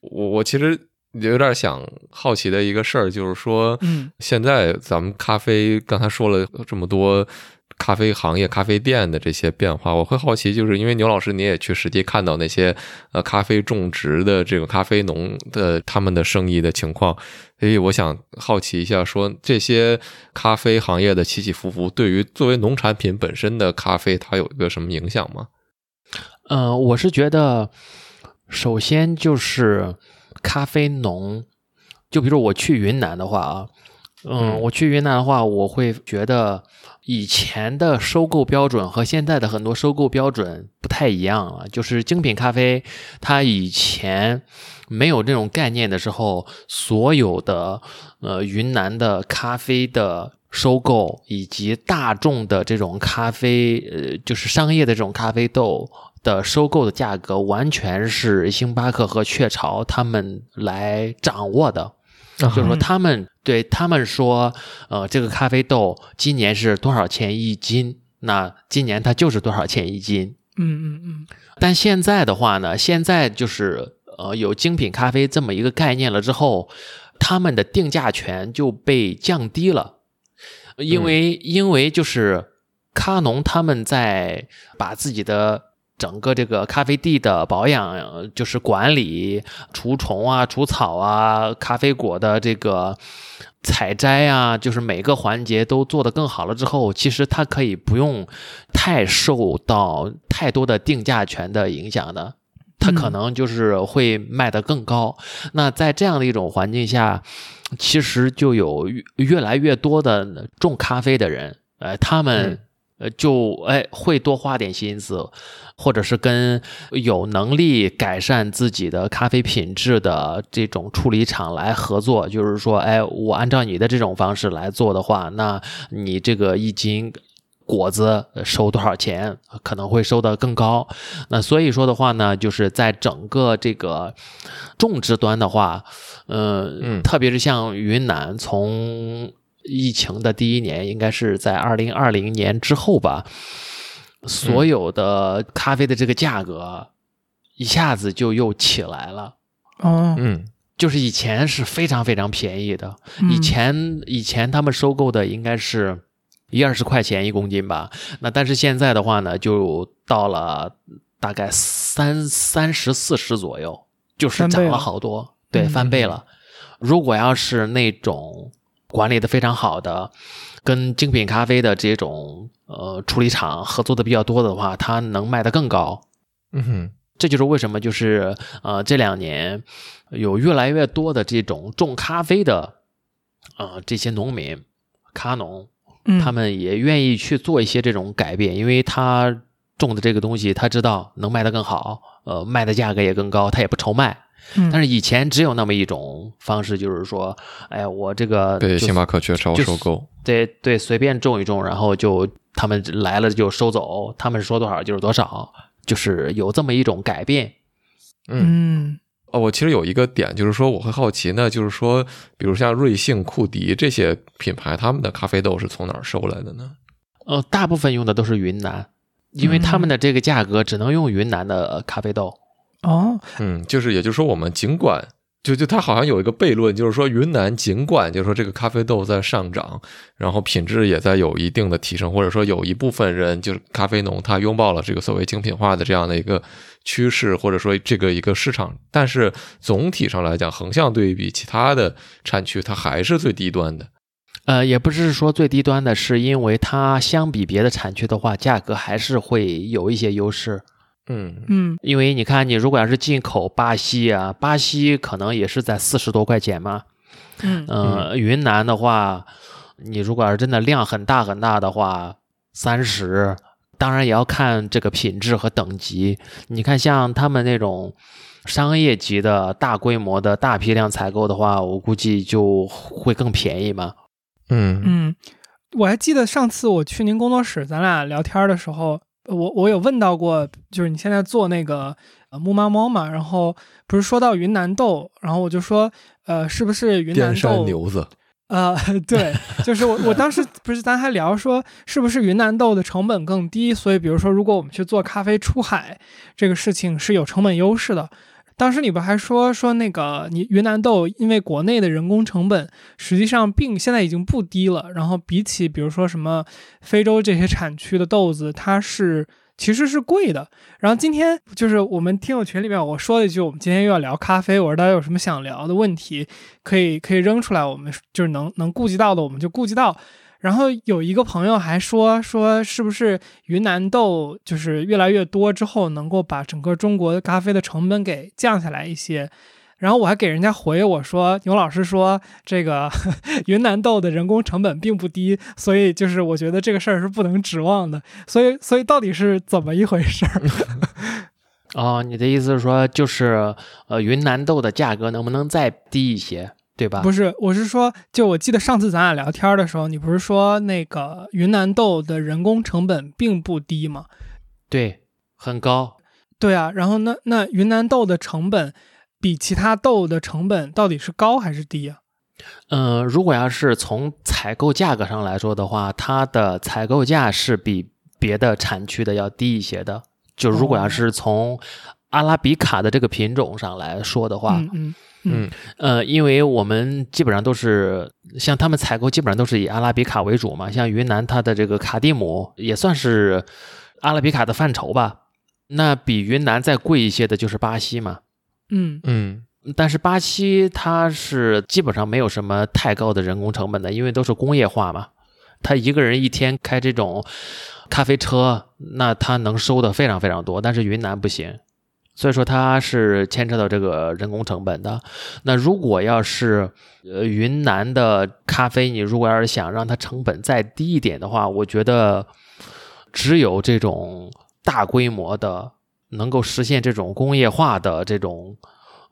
我我其实有点想好奇的一个事儿，就是说，嗯现在咱们咖啡刚才说了这么多。咖啡行业、咖啡店的这些变化，我会好奇，就是因为牛老师你也去实际看到那些呃咖啡种植的这个咖啡农的他们的生意的情况，所以我想好奇一下，说这些咖啡行业的起起伏伏，对于作为农产品本身的咖啡，它有一个什么影响吗？呃，我是觉得，首先就是咖啡农，就比如我去云南的话啊，嗯，嗯我去云南的话，我会觉得以前的收购标准和现在的很多收购标准不太一样了。就是精品咖啡，它以前没有这种概念的时候，所有的呃云南的咖啡的收购以及大众的这种咖啡，呃，就是商业的这种咖啡豆的收购的价格，完全是星巴克和雀巢他们来掌握的。就是说，他们对他们说，呃，这个咖啡豆今年是多少钱一斤？那今年它就是多少钱一斤。嗯嗯嗯，但现在的话呢，现在就是呃有精品咖啡这么一个概念了之后，他们的定价权就被降低了，因为、因为就是咖农他们在把自己的。整个这个咖啡地的保养，就是管理、除虫啊、除草啊、咖啡果的这个采摘啊，就是每个环节都做得更好了之后，其实它可以不用太受到太多的定价权的影响的，它可能就是会卖得更高。那在这样的一种环境下，其实就有越来越多的种咖啡的人，呃，他们。呃，就哎会多花点心思，或者是跟有能力改善自己的咖啡品质的这种处理厂来合作。就是说，哎，我按照你的这种方式来做的话，那你这个一斤果子收多少钱，可能会收得更高。那所以说的话呢，就是在整个这个种植端的话，呃，嗯特别是像云南从。疫情的第一年应该是在二零二零年之后吧，所有的咖啡的这个价格一下子就又起来了。哦，嗯。就是以前是非常非常便宜的，嗯。以前以前他们收购的应该是一二十块钱一公斤吧，那但是现在的话呢，就到了大概三三十四十左右，就是涨了好多，对，嗯。翻倍了。如果要是那种管理的非常好的，跟精品咖啡的这种呃处理厂合作的比较多的话，它能卖得更高。嗯哼这就是为什么就是呃这两年有越来越多的这种种咖啡的呃这些农民咖农，嗯他们也愿意去做一些这种改变，因为他种的这个东西，他知道能卖得更好，呃，卖的价格也更高，他也不愁卖。嗯但是以前只有那么一种方式，就是说，哎，我这个被星巴克雀巢收购。对对，随便种一种，然后就他们来了就收走，他们说多少就是多少，就是有这么一种改变。嗯哦，我其实有一个点，就是说我会好奇呢，就是说，比如像瑞幸、库迪这些品牌，他们的咖啡豆是从哪儿收来的呢？呃，大部分用的都是云南，因为他们的这个价格只能用云南的呃咖啡豆。哦，嗯，就是也就是说，我们尽管就就它好像有一个悖论，就是说云南尽管就是说这个咖啡豆在上涨，然后品质也在有一定的提升，或者说有一部分人就是咖啡农他拥抱了这个所谓精品化的这样的一个趋势，或者说这个一个市场，但是总体上来讲，横向对比其他的产区，它还是最低端的。呃，也不是说最低端的，是因为它相比别的产区的话，价格还是会有一些优势。嗯嗯因为你看，你如果要是进口巴西啊，巴西可能也是在四十多块钱嘛。嗯呃，云南的话，你如果要是真的量很大很大的话，三十，当然也要看这个品质和等级。你看，像他们那种商业级的大规模的大批量采购的话，我估计就会更便宜嘛。嗯嗯，我还记得上次我去您工作室，咱俩聊天的时候，我我有问到过，就是你现在做那个呃木马猫嘛，然后不是说到云南豆，然后我就说，呃，是不是云南豆？牛子，呃，对，就是我我当时不是咱还聊说，是不是云南豆的成本更低，所以比如说如果我们去做咖啡出海这个事情是有成本优势的。当时你不还说说那个你云南豆，因为国内的人工成本实际上并现在已经不低了，然后比起比如说什么非洲这些产区的豆子，它是其实是贵的。然后今天就是我们听友群里面我说了一句，我们今天又要聊咖啡，我说大家有什么想聊的问题，可以可以扔出来，我们就是能能顾及到的我们就顾及到。然后有一个朋友还说说，是不是云南豆就是越来越多之后，能够把整个中国的咖啡的成本给降下来一些？然后我还给人家回我说，牛老师说这个 云南豆的人工成本并不低，所以就是我觉得这个事儿是不能指望的。所以所以到底是怎么一回事儿？哦，你的意思是说，就是呃，云南豆的价格能不能再低一些？对吧？不是，我是说，就我记得上次咱俩聊天的时候，你不是说那个云南豆的人工成本并不低吗？对，很高。对啊，然后那那云南豆的成本比其他豆的成本到底是高还是低啊？嗯，如果要是从采购价格上来说的话，它的采购价是比别的产区的要低一些的。就如果要是从阿拉比卡的这个品种上来说的话，嗯嗯。嗯，呃，因为我们基本上都是像他们采购，基本上都是以阿拉比卡为主嘛。像云南，它的这个卡蒂姆也算是阿拉比卡的范畴吧。那比云南再贵一些的就是巴西嘛。嗯嗯，但是巴西它是基本上没有什么太高的人工成本的，因为都是工业化嘛。他一个人一天开这种咖啡车，那他能收的非常非常多。但是云南不行。所以说它是牵扯到这个人工成本的。那如果要是呃云南的咖啡，你如果要是想让它成本再低一点的话，我觉得只有这种大规模的能够实现这种工业化的这种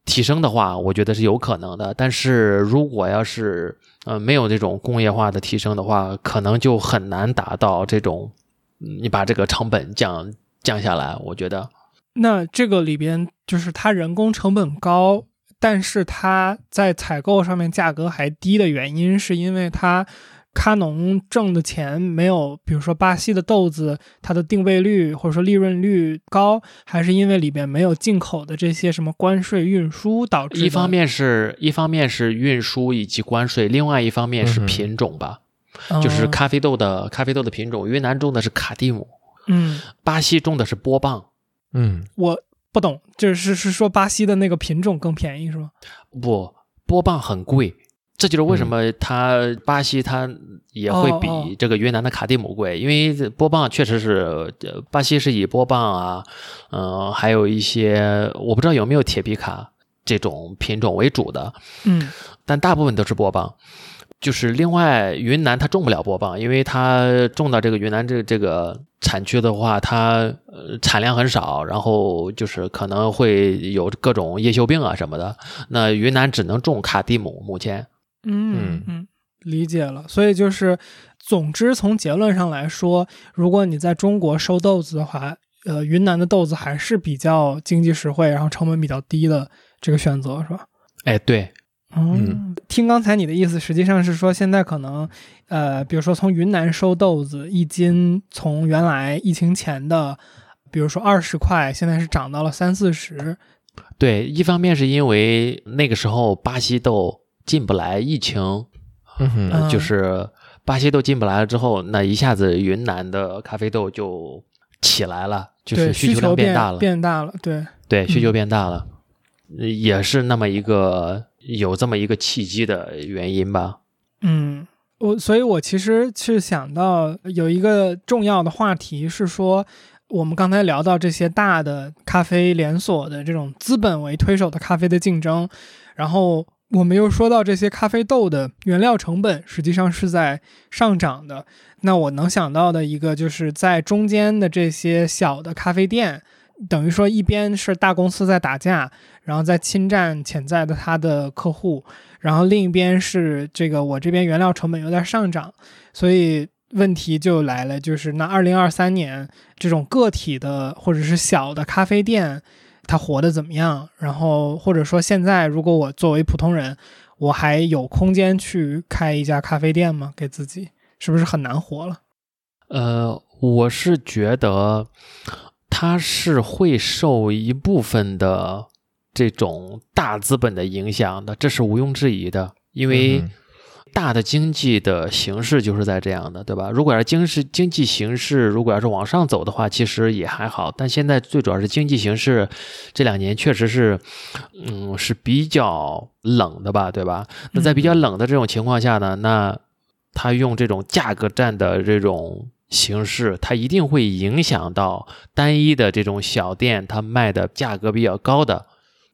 提升的话，我觉得是有可能的。但是如果要是呃没有这种工业化的提升的话，可能就很难达到这种你把这个成本降降下来，我觉得。那这个里边就是它人工成本高，但是它在采购上面价格还低的原因，是因为它咖农挣的钱没有，比如说巴西的豆子，它的定位率或者说利润率高，还是因为里边没有进口的这些什么关税运输导致？一方面是一方面是运输以及关税，另外一方面是品种吧，就是咖啡豆的咖啡豆的品种，云南种的是卡蒂姆，嗯，巴西种的是波棒。嗯，我不懂，就是是说巴西的那个品种更便宜是吗？不，波棒很贵，这就是为什么它巴西它也会比这个云南的卡蒂姆贵，因为波棒确实是巴西是以波棒啊，嗯，还有一些我不知道有没有铁皮卡这种品种为主的，嗯，但大部分都是波棒。就是另外，云南它种不了波棒，因为它种到这个云南这这个产区的话，它呃产量很少，然后就是可能会有各种叶锈病啊什么的。那云南只能种卡蒂姆，目前。嗯嗯，理解了。所以就是，总之从结论上来说，如果你在中国收豆子的话，呃，云南的豆子还是比较经济实惠，然后成本比较低的这个选择，是吧？哎，对。嗯，听刚才你的意思，实际上是说现在可能，呃，比如说从云南收豆子，一斤从原来疫情前的，比如说二十块，现在是涨到了三四十。对，一方面是因为那个时候巴西豆进不来，疫情，嗯就是巴西豆进不来了之后，那一下子云南的咖啡豆就起来了，就是需求量变大了，变大了，对，对，需求变大了，也是那么一个。有这么一个契机的原因吧？嗯，我所以，我其实是想到有一个重要的话题是说，我们刚才聊到这些大的咖啡连锁的这种资本为推手的咖啡的竞争，然后我们又说到这些咖啡豆的原料成本实际上是在上涨的。那我能想到的一个就是在中间的这些小的咖啡店。等于说，一边是大公司在打架，然后在侵占潜在的他的客户，然后另一边是这个我这边原料成本有点上涨，所以问题就来了，就是那二零二三年这种个体的或者是小的咖啡店，它活得怎么样？然后或者说现在，如果我作为普通人，我还有空间去开一家咖啡店吗？给自己是不是很难活了？呃，我是觉得它是会受一部分的这种大资本的影响的，这是毋庸置疑的，因为。嗯大的经济的形势就是在这样的，对吧？如果要是经是经济形势，如果要是往上走的话，其实也还好。但现在最主要是经济形势，这两年确实是，嗯，是比较冷的吧，对吧？那在比较冷的这种情况下呢，那他用这种价格战的这种形式，它一定会影响到单一的这种小店，它卖的价格比较高的。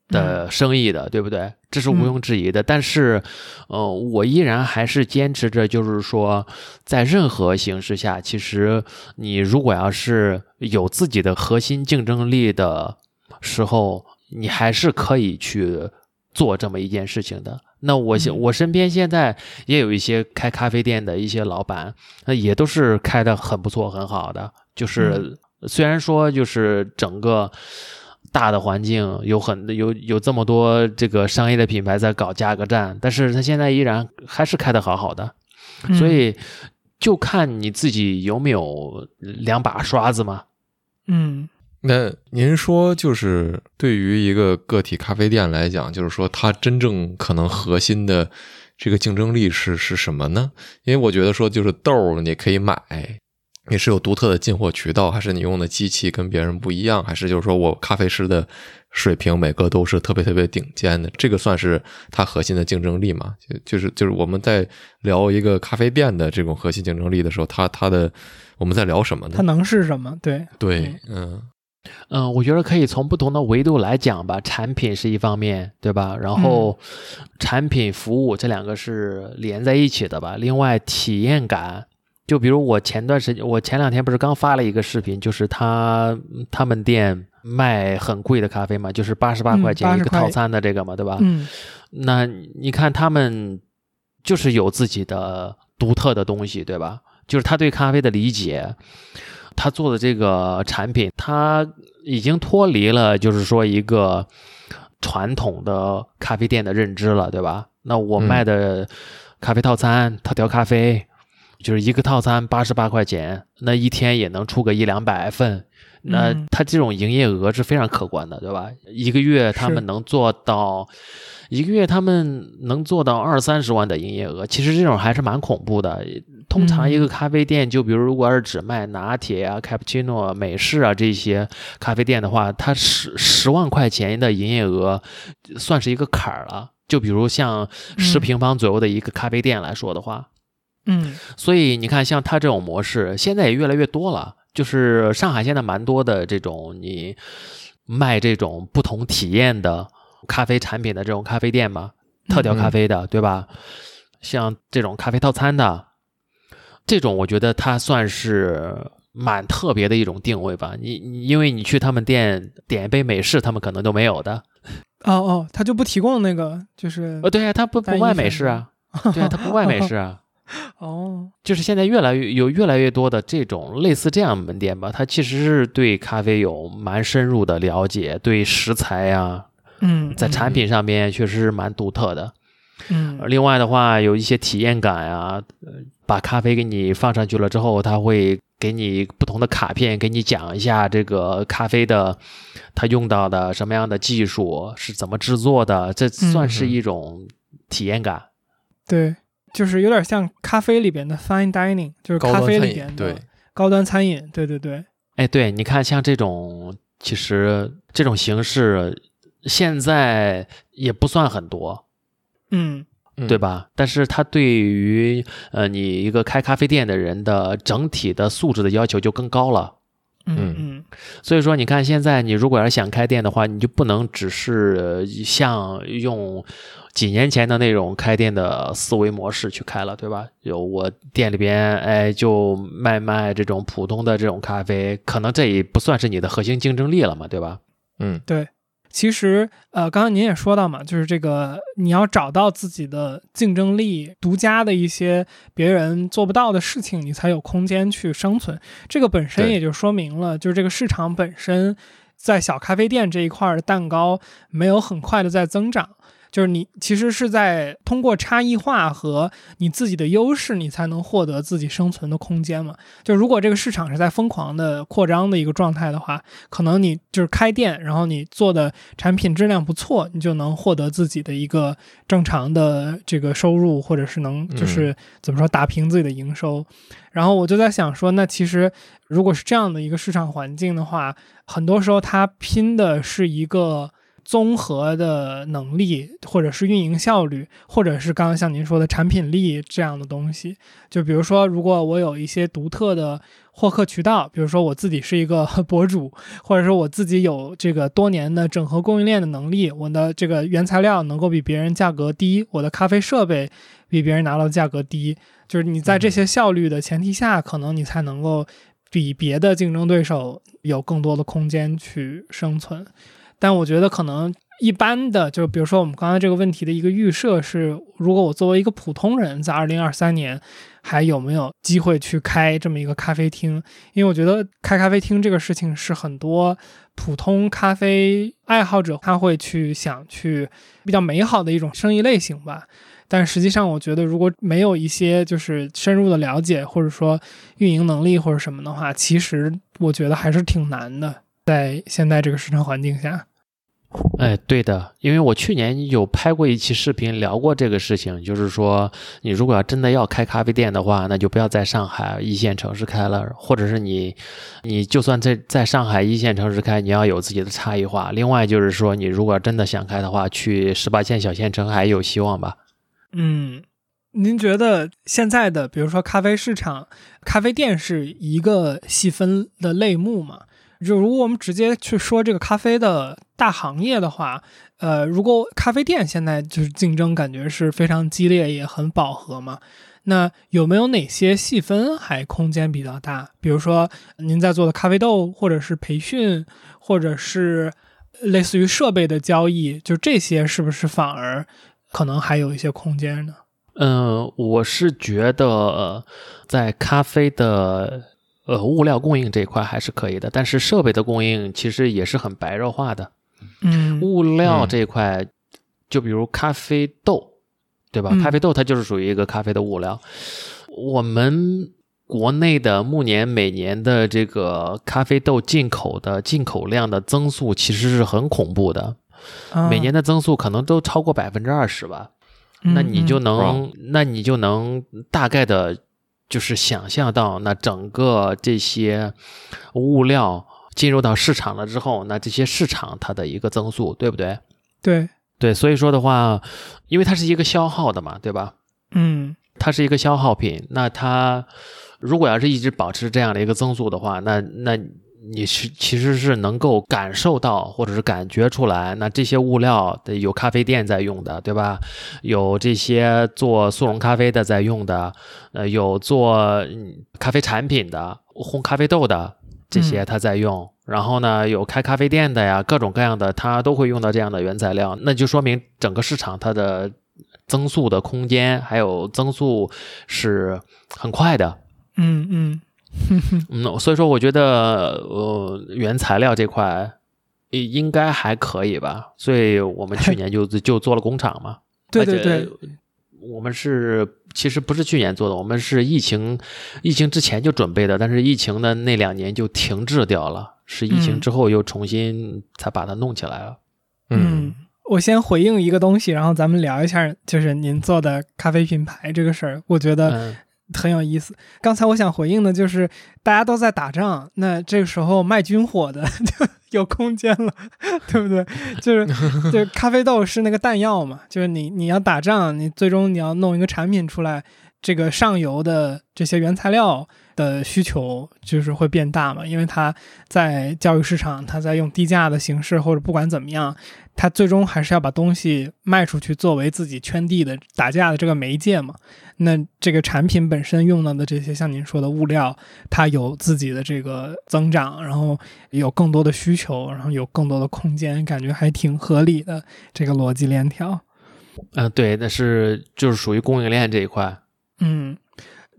的生意的，对不对？这是毋庸置疑的。但是，呃，我依然还是坚持着，就是说，在任何形势下，其实你如果要是有自己的核心竞争力的时候，你还是可以去做这么一件事情的。那我现我身边现在也有一些开咖啡店的一些老板，那也都是开的很不错、很好的。就是虽然说，就是整个。大的环境有很有有这么多这个商业的品牌在搞价格战，但是他现在依然还是开的好好的，所以就看你自己有没有两把刷子嘛。嗯，那您说就是对于一个个体咖啡店来讲，就是说它真正可能核心的这个竞争力是是什么呢？因为我觉得说就是豆儿你可以买。你是有独特的进货渠道，还是你用的机器跟别人不一样，还是就是说我咖啡师的水平每个都是特别特别顶尖的？这个算是它核心的竞争力吗？就就是就是我们在聊一个咖啡店的这种核心竞争力的时候，它它的我们在聊什么呢？它能是什么？对对，嗯嗯，我觉得可以从不同的维度来讲吧。产品是一方面，对吧？然后产品服务这两个是连在一起的吧。另外体验感。就比如我前段时间，我前两天不是刚发了一个视频，就是他他们店卖很贵的咖啡嘛，就是八十八块钱一个套餐的这个嘛，对吧？嗯。那你看他们就是有自己的独特的东西，对吧？就是他对咖啡的理解，他做的这个产品，他已经脱离了就是说一个传统的咖啡店的认知了，对吧？那我卖的咖啡套餐，特调咖啡。就是一个套餐八十八块钱，那一天也能出个一两百份，那他这种营业额是非常可观的，对吧？一个月他们能做到，一个月他们能做到二三十万的营业额，其实这种还是蛮恐怖的。通常一个咖啡店，就比如如果是只卖拿铁啊、卡布奇诺、美式啊这些咖啡店的话，它十十万块钱的营业额算是一个坎儿了。就比如像十平方左右的一个咖啡店来说的话。嗯，所以你看，像它这种模式，现在也越来越多了。就是上海现在蛮多的这种你卖这种不同体验的咖啡产品的这种咖啡店嘛，特调咖啡的，对吧？像这种咖啡套餐的，这种我觉得它算是蛮特别的一种定位吧。你你因为你去他们店点一杯美式，他们可能都没有的。哦哦，他就不提供那个，就是呃，对呀，他不不卖美式啊，对啊，他不卖美式啊。哦，就是现在越来越有越来越多的这种类似这样门店吧，它其实是对咖啡有蛮深入的了解，对食材呀，嗯，在产品上面确实是蛮独特的，嗯。另外的话，有一些体验感呀，把咖啡给你放上去了之后，他会给你不同的卡片，给你讲一下这个咖啡的它用到的什么样的技术是怎么制作的，这算是一种体验感，对。就是有点像咖啡里边的 fine dining，就是咖啡里边的高端餐饮。对对对，哎，对，你看像这种，其实这种形式现在也不算很多，嗯，对吧？但是它对于呃你一个开咖啡店的人的整体的素质的要求就更高了。嗯嗯，所以说你看现在你如果要是想开店的话，你就不能只是像用。几年前的那种开店的思维模式去开了，对吧？有我店里边，哎，就卖卖这种普通的这种咖啡，可能这也不算是你的核心竞争力了嘛，对吧？嗯，对。其实呃，刚刚您也说到嘛，就是这个你要找到自己的竞争力、独家的一些别人做不到的事情，你才有空间去生存。这个本身也就说明了，就是这个市场本身在小咖啡店这一块儿的蛋糕没有很快的在增长。就是你其实是在通过差异化和你自己的优势，你才能获得自己生存的空间嘛。就如果这个市场是在疯狂的扩张的一个状态的话，可能你就是开店，然后你做的产品质量不错，你就能获得自己的一个正常的这个收入，或者是能就是怎么说打平自己的营收。然后我就在想说，那其实如果是这样的一个市场环境的话，很多时候它拼的是一个。综合的能力，或者是运营效率，或者是刚刚像您说的产品力这样的东西。就比如说，如果我有一些独特的获客渠道，比如说我自己是一个 博主，或者说我自己有这个多年的整合供应链的能力，我的这个原材料能够比别人价格低，我的咖啡设备比别人拿到的价格低，就是你在这些效率的前提下，可能你才能够比别的竞争对手有更多的空间去生存。但我觉得可能一般的，就比如说我们刚才这个问题的一个预设是，如果我作为一个普通人，在二零二三年还有没有机会去开这么一个咖啡厅？因为我觉得开咖啡厅这个事情是很多普通咖啡爱好者他会去想去比较美好的一种生意类型吧。但实际上，我觉得如果没有一些就是深入的了解，或者说运营能力或者什么的话，其实我觉得还是挺难的。在现在这个市场环境下，哎，对的，因为我去年有拍过一期视频聊过这个事情，就是说，你如果要真的要开咖啡店的话，那就不要在上海一线城市开了，或者是你，你就算在在上海一线城市开，你要有自己的差异化。另外就是说，你如果真的想开的话，去十八线小县城还有希望吧？嗯，您觉得现在的，比如说咖啡市场，咖啡店是一个细分的类目吗？就如果我们直接去说这个咖啡的大行业的话，呃，如果咖啡店现在就是竞争感觉是非常激烈，也很饱和嘛，那有没有哪些细分还空间比较大？比如说您在做的咖啡豆，或者是培训，或者是类似于设备的交易，就这些是不是反而可能还有一些空间呢？嗯，我是觉得在咖啡的。呃，物料供应这一块还是可以的，但是设备的供应其实也是很白热化的。嗯，物料这一块，就比如咖啡豆，对吧？嗯咖啡豆它就是属于一个咖啡的物料。我们国内的目前每年的这个咖啡豆进口的进口量的增速其实是很恐怖的，啊每年的增速可能都超过百分之二十吧。那你就嗯能，那你就能大概的，就是想象到，那整个这些物料进入到市场了之后，那这些市场它的一个增速，对不对？对，对，所以说的话，因为它是一个消耗的嘛，对吧？嗯它是一个消耗品，那它如果要是一直保持这样的一个增速的话，那那你是其实是能够感受到或者是感觉出来，那这些物料的有咖啡店在用的，对吧？有这些做速溶咖啡的在用的，呃，有做嗯咖啡产品的、烘咖啡豆的这些他在用。然后呢，有开咖啡店的呀，各种各样的，它都会用到这样的原材料，那就说明整个市场它的增速的空间还有增速是很快的。嗯嗯 嗯，所以说我觉得呃原材料这块应应该还可以吧，所以我们去 年就就做了工厂嘛。对对对，我们是其实不是去年做的，我们是疫情疫情之前就准备的，但是疫情的那两年就停滞掉了，是疫情嗯之后又重新才把它弄起来了。嗯，我先回应一个东西，然后咱们聊一下，就是您做的咖啡品牌这个事儿，我觉得嗯很有意思。刚才我想回应的就是，大家都在打仗，那这个时候卖军火的 就有空间了，对不对？就是就咖啡豆是那个弹药嘛，就是你你要打仗，你最终你要弄一个产品出来。这个上游的这些原材料的需求就是会变大嘛，因为它在教育市场，它在用低价的形式，或者不管怎么样，它最终还是要把东西卖出去，作为自己圈地的打架的这个媒介嘛。那这个产品本身用到的这些像您说的物料，它有自己的这个增长，然后有更多的需求，然后有更多的空间，感觉还挺合理的这个逻辑链条。嗯、对，那是就是属于供应链这一块。嗯，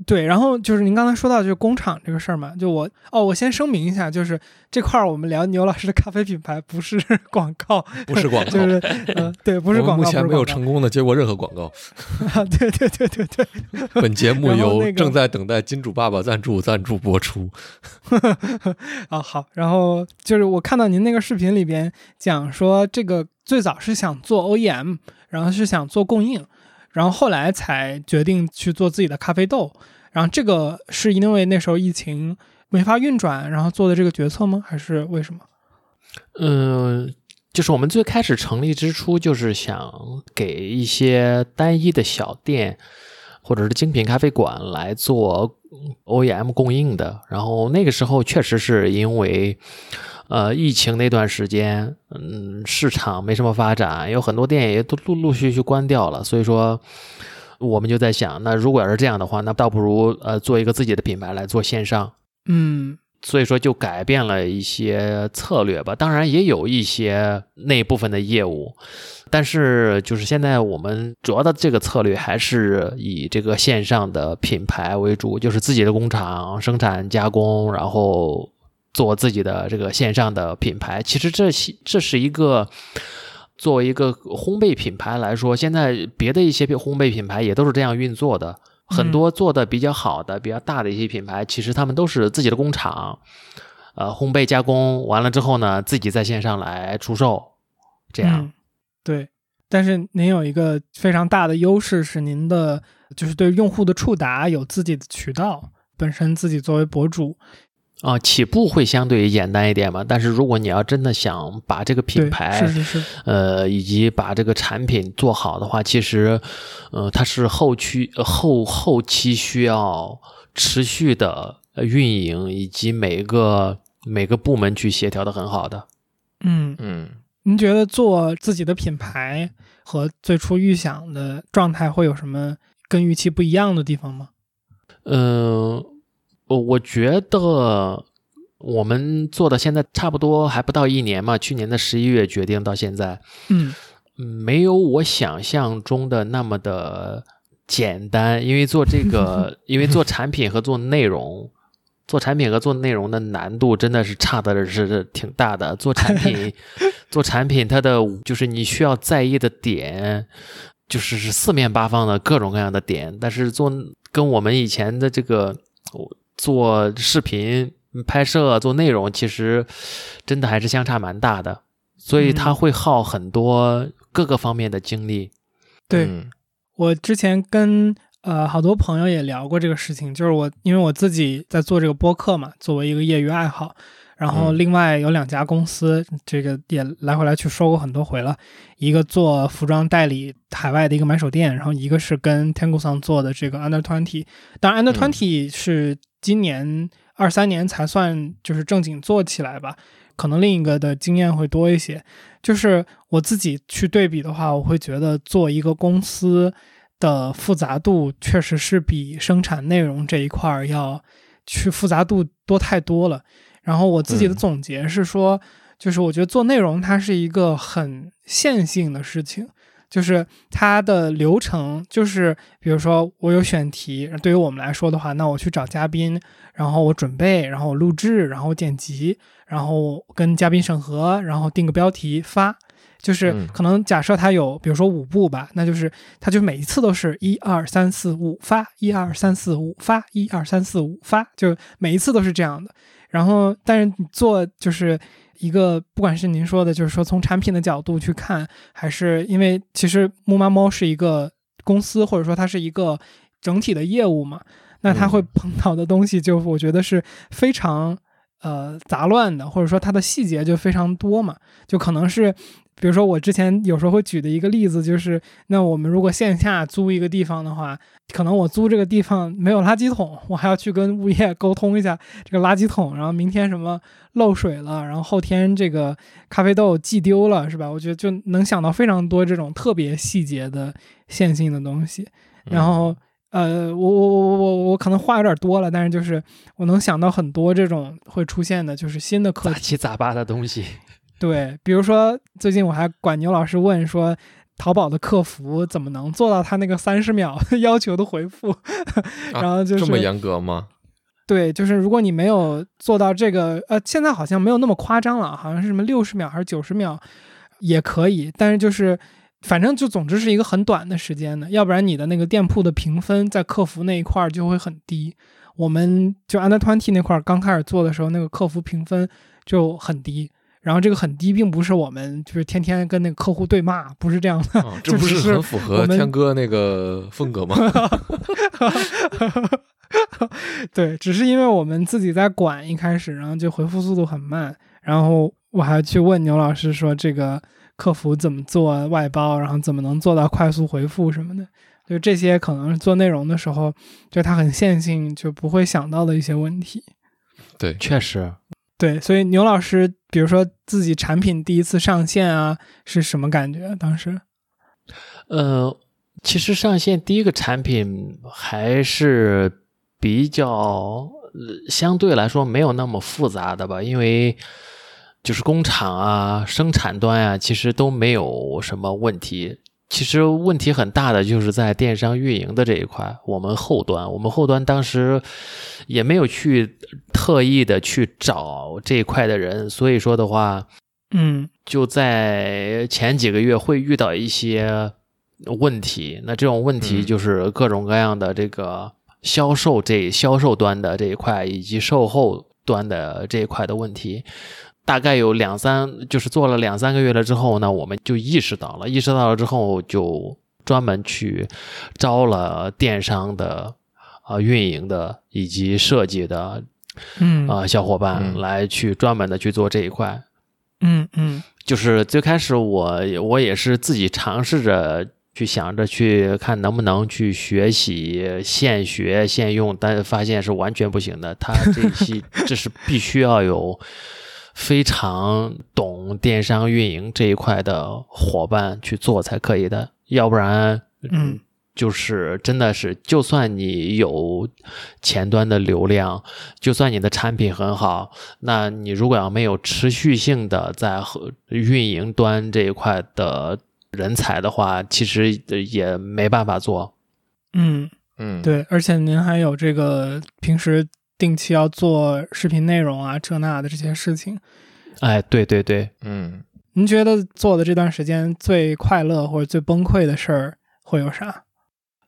对，然后就是您刚才说到就是工厂这个事儿嘛，就我哦，我先声明一下，就是这块儿我们聊牛老师的咖啡品牌不是 广告，不是广告，就是呃，对，不是广告，目前没有成功的接过任何广告。啊，对对对对对，本节目由正在等待金主爸爸赞助赞助播出。啊好，然后就是我看到您那个视频里边讲说，这个最早是想做 OEM，然后是想做供应，然后后来才决定去做自己的咖啡豆，然后这个是因为那时候疫情没法运转，然后做的这个决策吗？还是为什么？嗯，就是我们最开始成立之初，就是想给一些单一的小店或者是精品咖啡馆来做 OEM 供应的。然后那个时候确实是因为，呃，疫情那段时间，嗯，市场没什么发展，有很多店也都陆陆续续关掉了，所以说。我们就在想，那如果要是这样的话，那倒不如呃做一个自己的品牌来做线上。嗯所以说就改变了一些策略吧，当然也有一些那部分的业务，但是就是现在我们主要的这个策略还是以这个线上的品牌为主，就是自己的工厂生产加工，然后做自己的这个线上的品牌。其实这是这是一个。作为一个烘焙品牌来说，现在别的一些烘焙品牌也都是这样运作的。很多做的比较好的、比较大的一些品牌，其实他们都是自己的工厂，呃，烘焙加工完了之后呢，自己在线上来出售，这样。嗯对。但是您有一个非常大的优势是您的就是对用户的触达有自己的渠道，本身自己作为博主，啊、起步会相对于简单一点嘛，但是如果你要真的想把这个品牌是是是，呃，以及把这个产品做好的话，其实，呃，它是后期呃后后期需要持续的呃运营，以及每个每个部门去协调的很好的。嗯，嗯，您觉得做自己的品牌和最初预想的状态会有什么跟预期不一样的地方吗？嗯、我我觉得我们做的现在差不多还不到一年嘛，去年的十一月决定到现在，嗯嗯没有我想象中的那么的简单，因为做这个，因为做产品和做内容，做产品和做内容的难度真的是差的是挺大的。做产品，做产品，它的就是你需要在意的点，就是是四面八方的各种各样的点，但是做跟我们以前的这个做视频拍摄、做内容，其实真的还是相差蛮大的，所以它嗯会耗很多各个方面的精力。对，嗯我之前跟呃好多朋友也聊过这个事情，就是我因为我自己在做这个播客嘛，作为一个业余爱好，然后嗯另外有两家公司，这个也来回来去说过很多回了，一个做服装代理海外的一个买手店，然后一个是跟 Tango 上做的这个 Under Twenty，当然 Under 嗯 Twenty 是今年二三年才算就是正经做起来吧。可能另一个的经验会多一些，就是我自己去对比的话，我会觉得做一个公司的复杂度确实是比生产内容这一块儿要去复杂度多太多了。然后我自己的嗯总结是说，就是我觉得做内容它是一个很线性的事情，就是它的流程就是，比如说我有选题，对于我们来说的话，那我去找嘉宾，然后我准备，然后我录制，然后我剪辑，然后跟嘉宾审核，然后定个标题发。就是嗯可能假设它有，比如说五步吧，那就是它就每一次都是一二三四五发，一二三四五发，一二三四五发，就每一次都是这样的。然后，但是你做就是一个，不管是您说的，就是说从产品的角度去看，还是因为其实木马猫是一个公司，或者说它是一个整体的业务嘛，那它会嗯。碰到的东西，就我觉得是非常呃杂乱的，或者说它的细节就非常多嘛，就可能是比如说我之前有时候会举的一个例子就是，那我们如果线下租一个地方的话，可能我租这个地方没有垃圾桶，我还要去跟物业沟通一下这个垃圾桶，然后明天什么漏水了，然后后天这个咖啡豆寄丢了，是吧？我觉得就能想到非常多这种特别细节的线性的东西。然后，呃，我我我我我我可能话有点多了，但是就是我能想到很多这种会出现的，就是新的课杂。七杂八的东西。对，比如说最近我还管牛老师问说，淘宝的客服怎么能做到他那个三十秒要求的回复？然后就是这么严格吗？对，就是如果你没有做到这个，呃，现在好像没有那么夸张了，好像是什么六十秒还是九十秒也可以，但是就是反正就总之是一个很短的时间的，要不然你的那个店铺的评分在客服那一块儿就会很低。我们就 Under Twenty 那块儿刚开始做的时候，那个客服评分就很低。然后这个很低，并不是我们就是天天跟那个客户对骂，不是这样的。啊，这不是是很符合天哥那个风格吗？对，只是因为我们自己在管一开始，然后就回复速度很慢，然后我还去问牛老师说这个客服怎么做外包，然后怎么能做到快速回复什么的，就这些可能是做内容的时候，就他很线性，就不会想到的一些问题。对，确实，对，所以牛老师，比如说自己产品第一次上线啊，是什么感觉？当时？呃，其实上线第一个产品还是比较、呃相对来说没有那么复杂的吧，因为就是工厂啊、生产端啊，其实都没有什么问题。其实问题很大的就是在电商运营的这一块，我们后端，我们后端当时也没有去特意的去找这一块的人，所以说的话，嗯就在前几个月会遇到一些问题，那这种问题嗯就是各种各样的这个销售这销售端的这一块，以及售后端的这一块的问题。大概有两三，就是做了两三个月了之后呢，我们就意识到了，意识到了之后就专门去招了电商的啊、运营的以及设计的嗯啊、小伙伴嗯来去专门的去做这一块。嗯嗯就是最开始我我也是自己尝试着去想着去看能不能去学习现学现用，但发现是完全不行的。他这一期 这是必须要有非常懂电商运营这一块的伙伴去做才可以的，要不然嗯就是真的是，就算你有前端的流量，就算你的产品很好，那你如果要没有持续性的在和运营端这一块的人才的话，其实也没办法做。嗯，嗯，对，而且您还有这个平时定期要做视频内容啊，这那的这些事情。哎，对对对，嗯，您觉得做的这段时间最快乐或者最崩溃的事儿会有啥？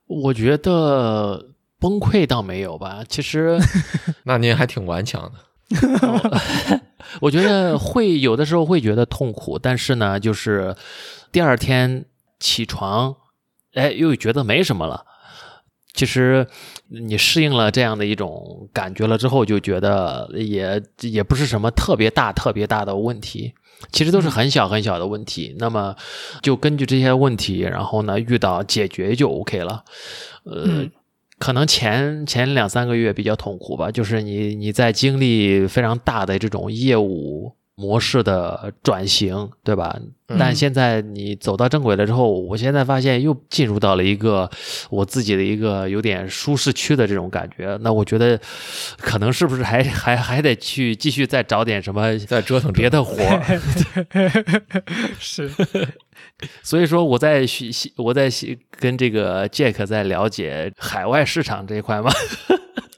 我觉得崩溃倒没有吧，其实。那您还挺顽强的。我觉得会有的时候会觉得痛苦，但是呢，就是第二天起床，哎，又觉得没什么了。其实你适应了这样的一种感觉了之后，就觉得也也不是什么特别大、特别大的问题，其实都是很小很小的问题。那么就根据这些问题，然后呢遇到解决就 OK 了。呃，嗯可能前前两三个月比较痛苦吧，就是你你在经历非常大的这种业务模式的转型，对吧？嗯但现在你走到正轨了之后，我现在发现又进入到了一个我自己的一个有点舒适区的这种感觉。那我觉得可能是不是还 还还得去继续再找点什么再折腾别的活儿？是，所以说我在学习，我在跟这个 Jack 在了解海外市场这一块嘛。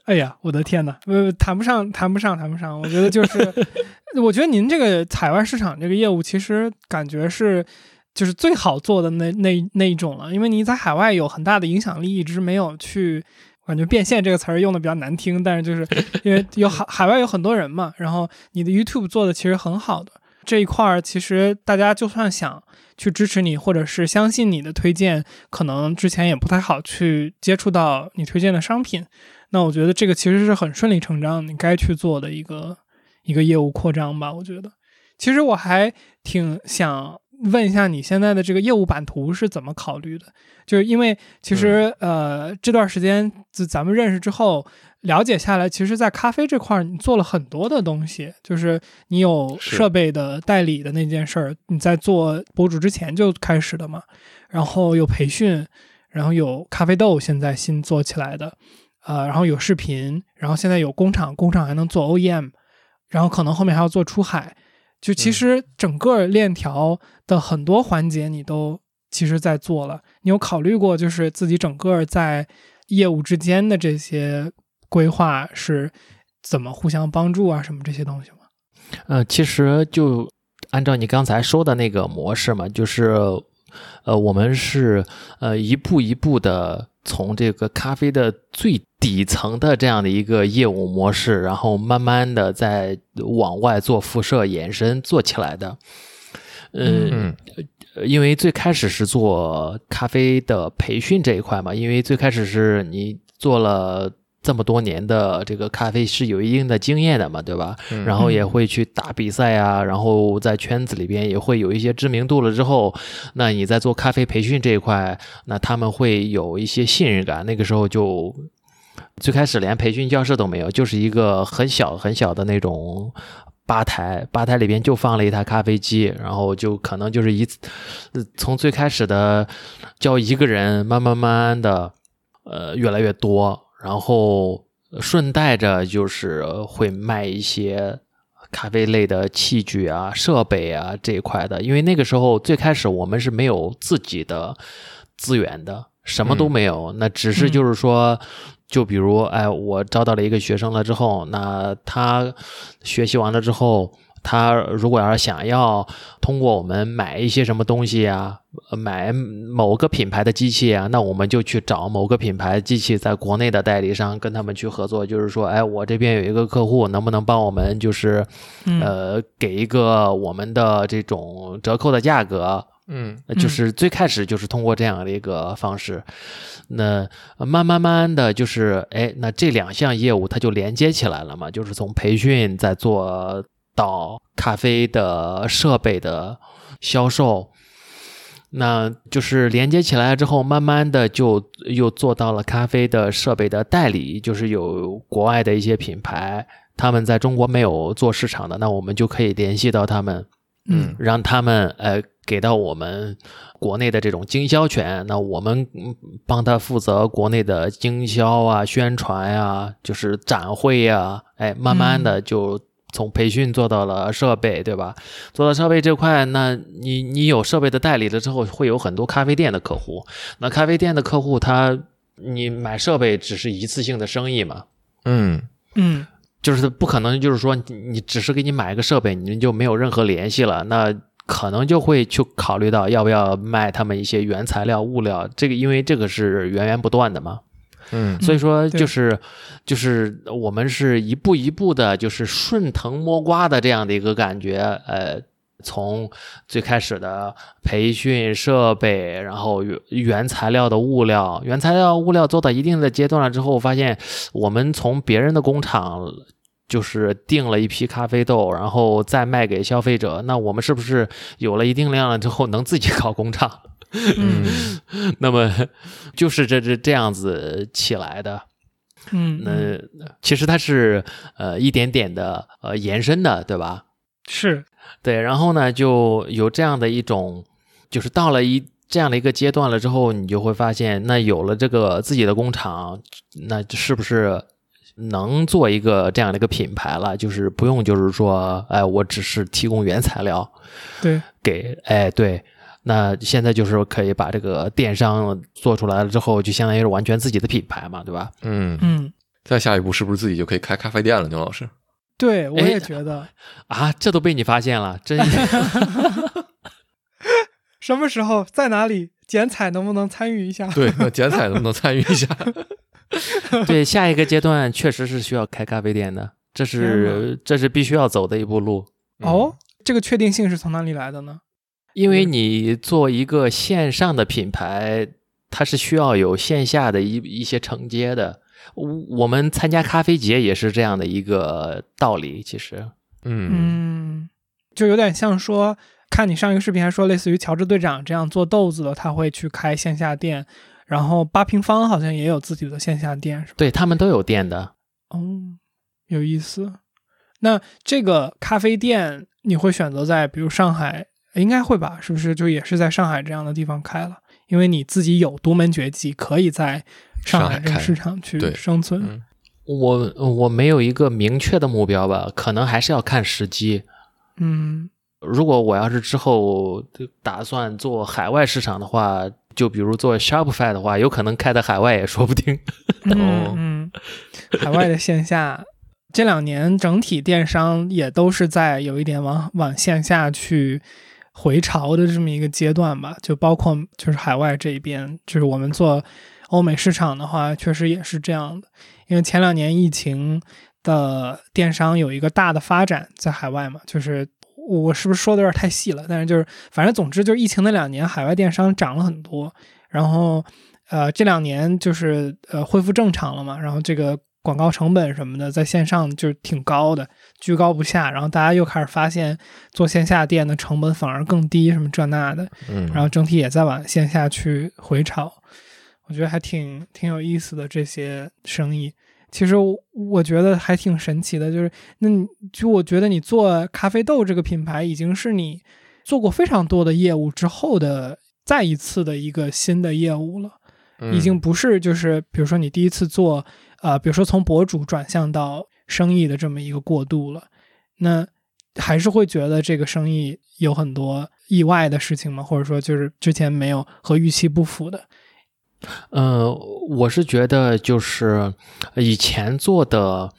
哎呀，我的天哪，呃，谈不上，谈不上，谈不上。我觉得就是，我觉得您这个海外市场这个业务，其实感觉是就是最好做的那那那一种了，因为你在海外有很大的影响力，一直没有去。感觉变现这个词儿用的比较难听，但是就是因为有海海外有很多人嘛，然后你的 YouTube 做的其实很好的这一块儿，其实大家就算想去支持你，或者是相信你的推荐，可能之前也不太好去接触到你推荐的商品。那我觉得这个其实是很顺理成章，你该去做的一个一个业务扩张吧。我觉得，其实我还挺想问一下你现在的这个业务版图是怎么考虑的？就是因为其实、呃这段时间自咱们认识之后，了解下来，其实，在咖啡这块儿你做了很多的东西，就是你有设备的代理的那件事儿，你在做博主之前就开始的嘛，然后有培训，然后有咖啡豆现在新做起来的，呃，然后有视频，然后现在有工厂，工厂还能做 OEM，然后可能后面还要做出海，就其实整个链条的很多环节你都其实在做了。你有考虑过就是自己整个在业务之间的这些规划是怎么互相帮助啊什么这些东西吗？呃，其实就按照你刚才说的那个模式嘛，就是呃，我们是呃一步一步的从这个咖啡的最底层的这样的一个业务模式，然后慢慢的在往外做辐射延伸做起来的。嗯，因为最开始是做咖啡的培训这一块嘛，因为最开始是你做了这么多年的这个咖啡是有一定的经验的嘛，对吧？嗯然后也会去打比赛啊，然后在圈子里边也会有一些知名度了之后，那你在做咖啡培训这一块，那他们会有一些信任感。那个时候就最开始连培训教室都没有，就是一个很小很小的那种。吧台，吧台里边就放了一台咖啡机，然后就可能就是一从最开始的教一个人，慢慢慢慢的，呃，越来越多，然后顺带着就是会卖一些咖啡类的器具啊、设备啊这一块的，因为那个时候最开始我们是没有自己的资源的，什么都没有，那只是就是说。就比如，哎，我招到了一个学生了之后，那他学习完了之后，他如果要是想要通过我们买一些什么东西啊，呃买某个品牌的机器啊，那我们就去找某个品牌机器在国内的代理商跟他们去合作，就是说，哎，我这边有一个客户，能不能帮我们就是嗯。呃给一个我们的这种折扣的价格？嗯。呃就是最开始就是通过这样的一个方式，那呃慢慢慢的就是，哎，那这两项业务它就连接起来了嘛，就是从培训再做到咖啡的设备的销售，那就是连接起来之后，慢慢的就又做到了咖啡的设备的代理，就是有国外的一些品牌，他们在中国没有做市场的，那我们就可以联系到他们，嗯。让他们呃给到我们国内的这种经销权，那我们嗯帮他负责国内的经销啊、宣传呀、就是展会呀、哎，慢慢的就从培训做到了设备，对吧？做到设备这块，那你你有设备的代理了之后，会有很多咖啡店的客户，那咖啡店的客户他你买设备只是一次性的生意嘛，嗯。嗯。就是不可能，就是说你你只是给你买一个设备，你就没有任何联系了，那可能就会去考虑到要不要卖他们一些原材料、物料，这个因为这个是源源不断的嘛，嗯所以说就是就是我们是一步一步的，就是顺藤摸瓜的这样的一个感觉，呃。从最开始的培训设备，然后原原材料的物料，原材料物料做到一定的阶段了之后，发现我们从别人的工厂就是订了一批咖啡豆，然后再卖给消费者，那我们是不是有了一定量了之后，能自己搞工厂？嗯那么就是这这这样子起来的。嗯，那其实它是呃一点点的呃延伸的，对吧？是对，然后呢，就有这样的一种，就是到了一这样的一个阶段了之后，你就会发现，那有了这个自己的工厂，那是不是能做一个这样的一个品牌了？就是不用，就是说，哎，我只是提供原材料对，给，哎，对。那现在就是可以把这个电商做出来了之后，就相当于是完全自己的品牌嘛，对吧？嗯，嗯，再下一步是不是自己就可以开咖啡店了？牛老师，对我哎也觉得，啊，这都被你发现了，真 什么时候在哪里剪彩能不能参与一下？对，那剪彩能不能参与一下？对，下一个阶段确实是需要开咖啡店的，这是这是必须要走的一步路。哦，这个确定性是从哪里来的呢？因为你做一个线上的品牌，它是需要有线下的一一些承接的。我我们参加咖啡节也是这样的一个道理，其实，嗯嗯，就有点像说看你上一个视频还说，类似于乔治队长这样做豆子的，他会去开线下店，然后八平方好像也有自己的线下店，是吧？对他们都有店的。哦，有意思。那这个咖啡店你会选择在比如上海，应该会吧？是不是就也是在上海这样的地方开了？因为你自己有独门绝技，可以在上海这个市场去生存。嗯我我没有一个明确的目标吧，可能还是要看时机。嗯如果我要是之后打算做海外市场的话，就比如做 Shopify 的话，有可能开在海外也说不定。哦嗯嗯，海外的线下这两年整体电商也都是在有一点往往线下去回潮的这么一个阶段吧，就包括就是海外这一边，就是我们做欧美市场的话，确实也是这样的。因为前两年疫情的电商有一个大的发展在海外嘛，就是我是不是说的有点太细了？但是就是反正总之就是疫情那两年，海外电商涨了很多，然后呃这两年就是呃恢复正常了嘛，然后这个广告成本什么的在线上就挺高的，居高不下，然后大家又开始发现做线下店的成本反而更低，什么这那的，嗯，然后整体也在往线下去回潮，我觉得还挺挺有意思的这些生意。其实我我觉得还挺神奇的，就是那你就我觉得你做咖啡豆这个品牌，已经是你做过非常多的业务之后的再一次的一个新的业务了，嗯。已经不是就是比如说你第一次做呃，比如说从博主转向到生意的这么一个过渡了，那还是会觉得这个生意有很多意外的事情吗？或者说就是之前没有和预期不符的？呃，我是觉得就是以前做的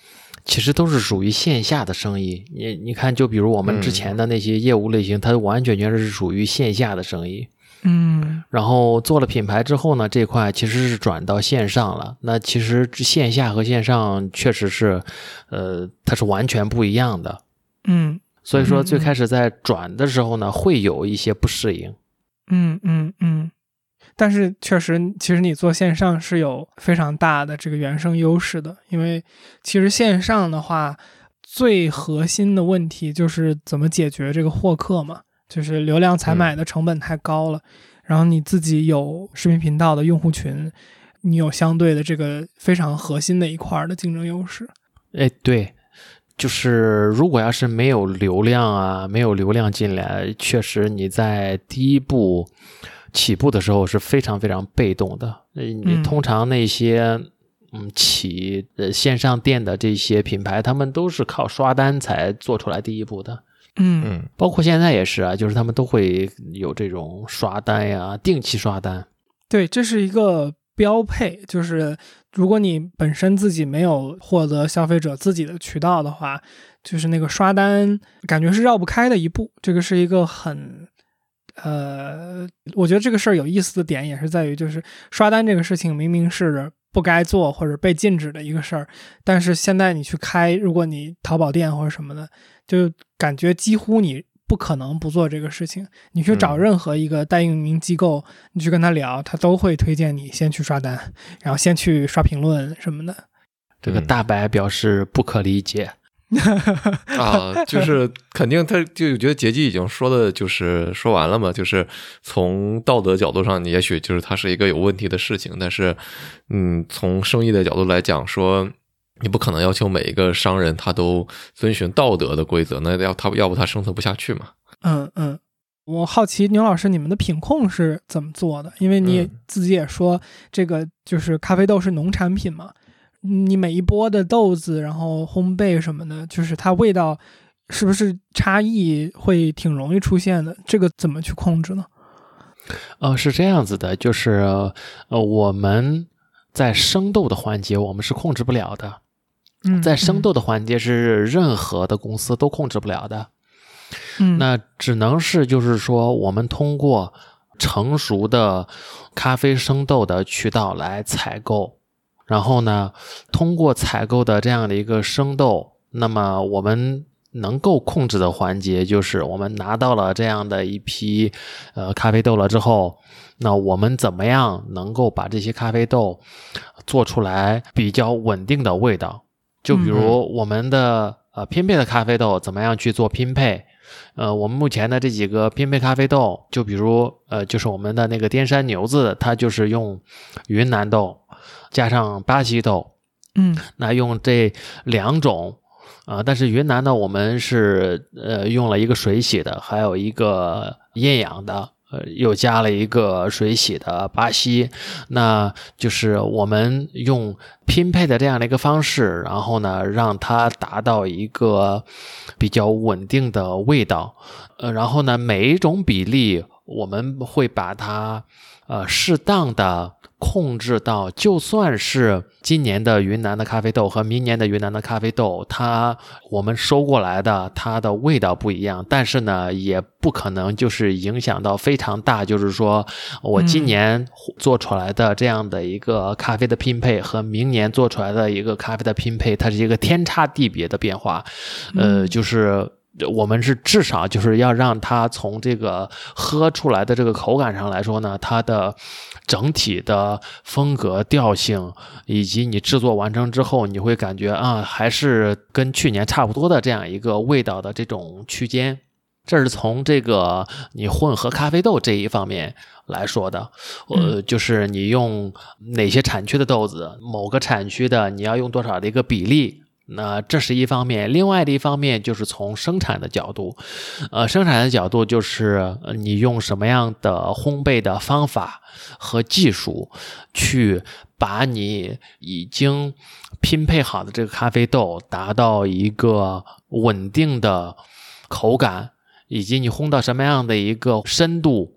其实都是属于线下的生意。你你看，就比如我们之前的那些业务类型，它完全全是属于线下的生意。嗯然后做了品牌之后呢，这块其实是转到线上了。那其实线下和线上确实是，呃，它是完全不一样的。嗯所以说最开始在转的时候呢，会有一些不适应。嗯嗯嗯。但是确实，其实你做线上是有非常大的这个原生优势的，因为其实线上的话，最核心的问题就是怎么解决这个获客嘛，就是流量采买的成本太高了，然后你自己有视频频道的用户群，你有相对的这个非常核心的一块儿的竞争优势。哎，对，就是如果要是没有流量啊，没有流量进来，确实你在第一步起步的时候是非常非常被动的。呃你嗯通常那些嗯起呃线上店的这些品牌，他们都是靠刷单才做出来第一步的。嗯嗯包括现在也是啊，就是他们都会有这种刷单呀，定期刷单。对，这是一个标配，就是如果你本身自己没有获得消费者自己的渠道的话，就是那个刷单感觉是绕不开的一步。这个是一个很，呃，我觉得这个事儿有意思的点也是在于，就是刷单这个事情明明是不该做或者被禁止的一个事儿，但是现在你去开，如果你淘宝店或者什么的，就感觉几乎你不可能不做这个事情。你去找嗯任何一个代运营机构，你去跟他聊，他都会推荐你先去刷单，然后先去刷评论什么的。这个嗯大白表示不可理解。啊，就是肯定他就觉得杰基已经说的就是说完了嘛，就是从道德角度上，也许就是它是一个有问题的事情，但是嗯，从生意的角度来讲说。你不可能要求每一个商人他都遵循道德的规则，那要他要不他生存不下去嘛？嗯嗯，我好奇牛老师你们的品控是怎么做的？因为你自己也说，这个就是咖啡豆是农产品嘛，你每一波的豆子，然后烘焙什么的，就是它味道是不是差异会挺容易出现的？这个怎么去控制呢？呃，是这样子的，就是呃，我们在生豆的环节，我们是控制不了的。嗯，在生豆的环节是任何的公司都控制不了的，嗯，那只能是就是说，我们通过成熟的咖啡生豆的渠道来采购，然后呢，通过采购的这样的一个生豆，那么我们能够控制的环节就是我们拿到了这样的一批呃咖啡豆了之后，那我们怎么样能够把这些咖啡豆做出来比较稳定的味道？就比如我们的呃拼配的咖啡豆怎么样去做拼配。呃，我们目前的这几个拼配咖啡豆，就比如呃，就是我们的那个滇山牛子，它就是用云南豆加上巴西豆，嗯那用这两种，啊、但是云南呢，我们是呃用了一个水洗的，还有一个厌氧的，又加了一个水洗的巴西，那就是我们用拼配的这样的一个方式，然后呢，让它达到一个比较稳定的味道，呃，然后呢，每一种比例我们会把它呃适当的控制到，就算是今年的云南的咖啡豆和明年的云南的咖啡豆，它我们收过来的它的味道不一样，但是呢，也不可能就是影响到非常大，就是说我今嗯年做出来的这样的一个咖啡的拼配和明年做出来的一个咖啡的拼配，它是一个天差地别的变化，呃，嗯就是。我们是至少就是要让它从这个喝出来的这个口感上来说呢，它的整体的风格调性，以及你制作完成之后，你会感觉啊，还是跟去年差不多的这样一个味道的这种区间。这是从这个你混合咖啡豆这一方面来说的，呃，就是你用哪些产区的豆子，某个产区的你要用多少的一个比例，那这是一方面，另外的一方面就是从生产的角度，呃，生产的角度就是你用什么样的烘焙的方法和技术，去把你已经拼配好的这个咖啡豆达到一个稳定的口感，以及你烘到什么样的一个深度。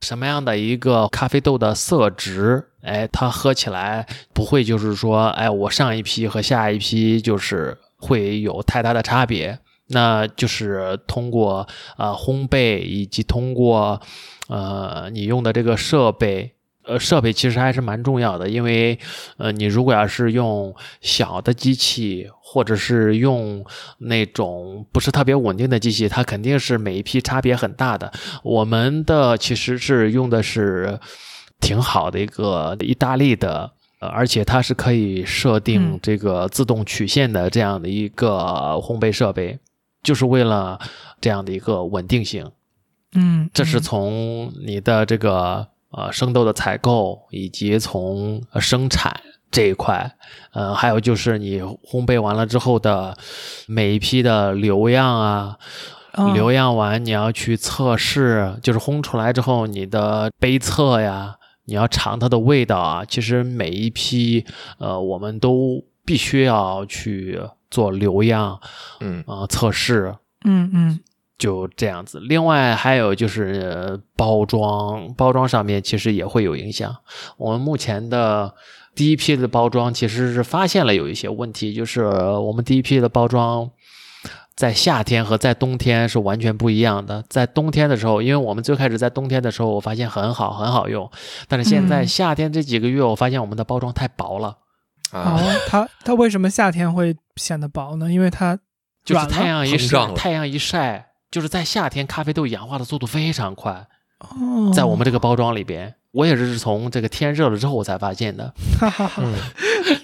什么样的一个咖啡豆的色值，哎，它喝起来不会就是说，哎，我上一批和下一批就是会有太大的差别。那就是通过呃烘焙以及通过呃你用的这个设备，呃设备其实还是蛮重要的，因为呃你如果要是用小的机器或者是用那种不是特别稳定的机器，它肯定是每一批差别很大的。我们的其实是用的是挺好的一个意大利的。呃而且它是可以设定嗯这个自动曲线的这样的一个烘焙设备，就是为了这样的一个稳定性。嗯，这是嗯从你的这个呃生豆的采购，以及从呃生产这一块，呃，还有就是你烘焙完了之后的每一批的留样啊，留样完你要去测试，就是烘出来之后你的杯测呀，你要尝它的味道啊。其实每一批呃，我们都必须要去做留样嗯啊、测试。嗯嗯就这样子。另外还有就是呃包装，包装上面其实也会有影响。我们目前的第一批的包装其实是发现了有一些问题，就是我们第一批的包装。在夏天和在冬天是完全不一样的。在冬天的时候，因为我们最开始在冬天的时候，我发现很好很好用，但是现在嗯夏天这几个月，我发现我们的包装太薄了，啊，哦，它它为什么夏天会显得薄呢？因为它就是太阳一晒，太阳一晒，就是在夏天咖啡豆氧化的速度非常快。哦，在我们这个包装里边，我也是从这个天热了之后我才发现的。哈哈哈，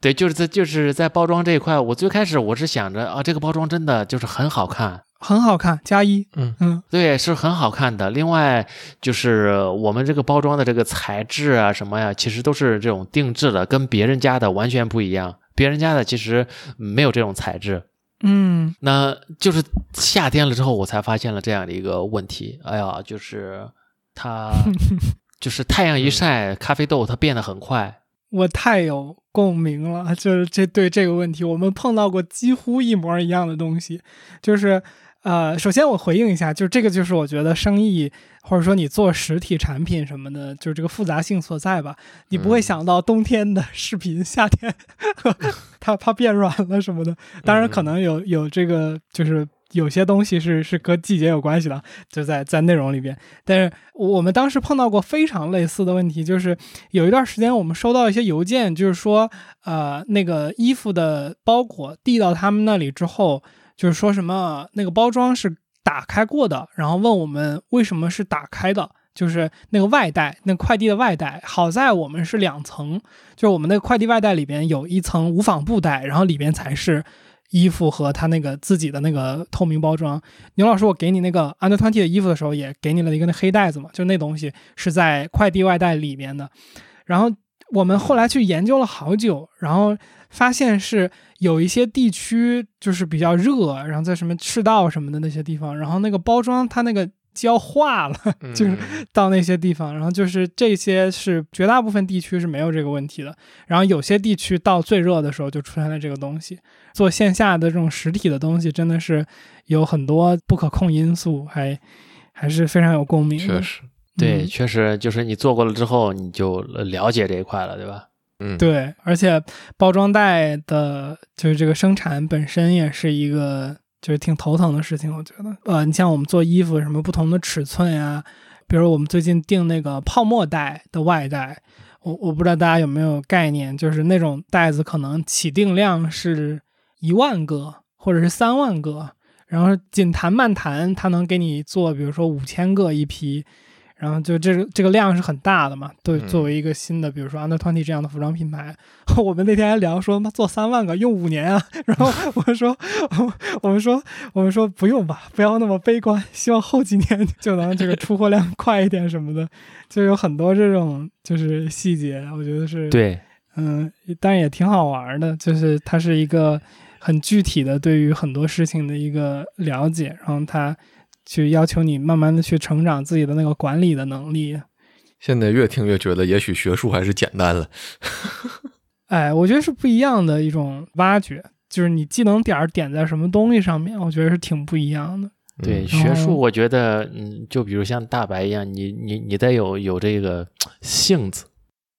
对，就是在就是在包装这一块，我最开始我是想着啊，这个包装真的就是很好看，很好看，加一，嗯嗯对，是很好看的。另外就是我们这个包装的这个材质啊什么呀，其实都是这种定制的，跟别人家的完全不一样。别人家的其实没有这种材质。嗯那就是夏天了之后，我才发现了这样的一个问题。哎呀，就是它 就是太阳一晒，咖啡豆它变得很快。我太有共鸣了，就是这对这个问题，我们碰到过几乎一模一样的东西，就是呃，首先我回应一下，就这个就是我觉得生意或者说你做实体产品什么的，就是这个复杂性所在吧。你不会想到冬天的视频，夏天 它它变软了什么的。当然可能有有这个就是。有些东西是是跟季节有关系的，就在在内容里边。但是我们当时碰到过非常类似的问题，就是有一段时间我们收到一些邮件，就是说，呃，那个衣服的包裹递到他们那里之后，就是说什么那个包装是打开过的，然后问我们为什么是打开的，就是那个外带，那快递的外带。好在我们是两层，就是我们那个快递外带里边有一层无纺布袋，然后里边才是衣服和他那个自己的那个透明包装。牛老师，我给你那个 Under Twenty 的衣服的时候，也给你了一个那黑袋子嘛，就那东西是在快递外袋里面的。然后我们后来去研究了好久，然后发现是有一些地区就是比较热，然后在什么赤道什么的那些地方，然后那个包装它那个胶化了，就是嗯到那些地方，然后就是这些是绝大部分地区是没有这个问题的，然后有些地区到最热的时候就出现了这个东西。做线下的这种实体的东西，真的是有很多不可控因素，还还是非常有共鸣的。确实，对，嗯确实就是你做过了之后，你就了解这一块了，对吧？嗯，对，而且包装袋的，就是这个生产本身也是一个就是挺头疼的事情，我觉得。呃，你像我们做衣服，什么不同的尺寸呀，比如我们最近订那个泡沫袋的外袋，我我不知道大家有没有概念，就是那种袋子可能起订量是一万个或者是三万个，然后紧谈慢谈，它能给你做，比如说五千个一批。然后就这个这个量是很大的嘛，对，嗯。作为一个新的，比如说 Under Twenty 这样的服装品牌，我们那天还聊说，妈做三万个用五年啊，然后我们说，我们说，我们说不用吧，不要那么悲观，希望后几年就能这个出货量快一点什么的，就有很多这种就是细节，我觉得是，对，嗯，但是也挺好玩的，就是它是一个很具体的对于很多事情的一个了解，然后它去要求你慢慢的去成长自己的那个管理的能力。现在越听越觉得，也许学术还是简单了。哎，我觉得是不一样的一种挖掘，就是你技能点儿点在什么东西上面，我觉得是挺不一样的。对，嗯学哦术我觉得，嗯，就比如像大白一样，你你你得有有这个 性子，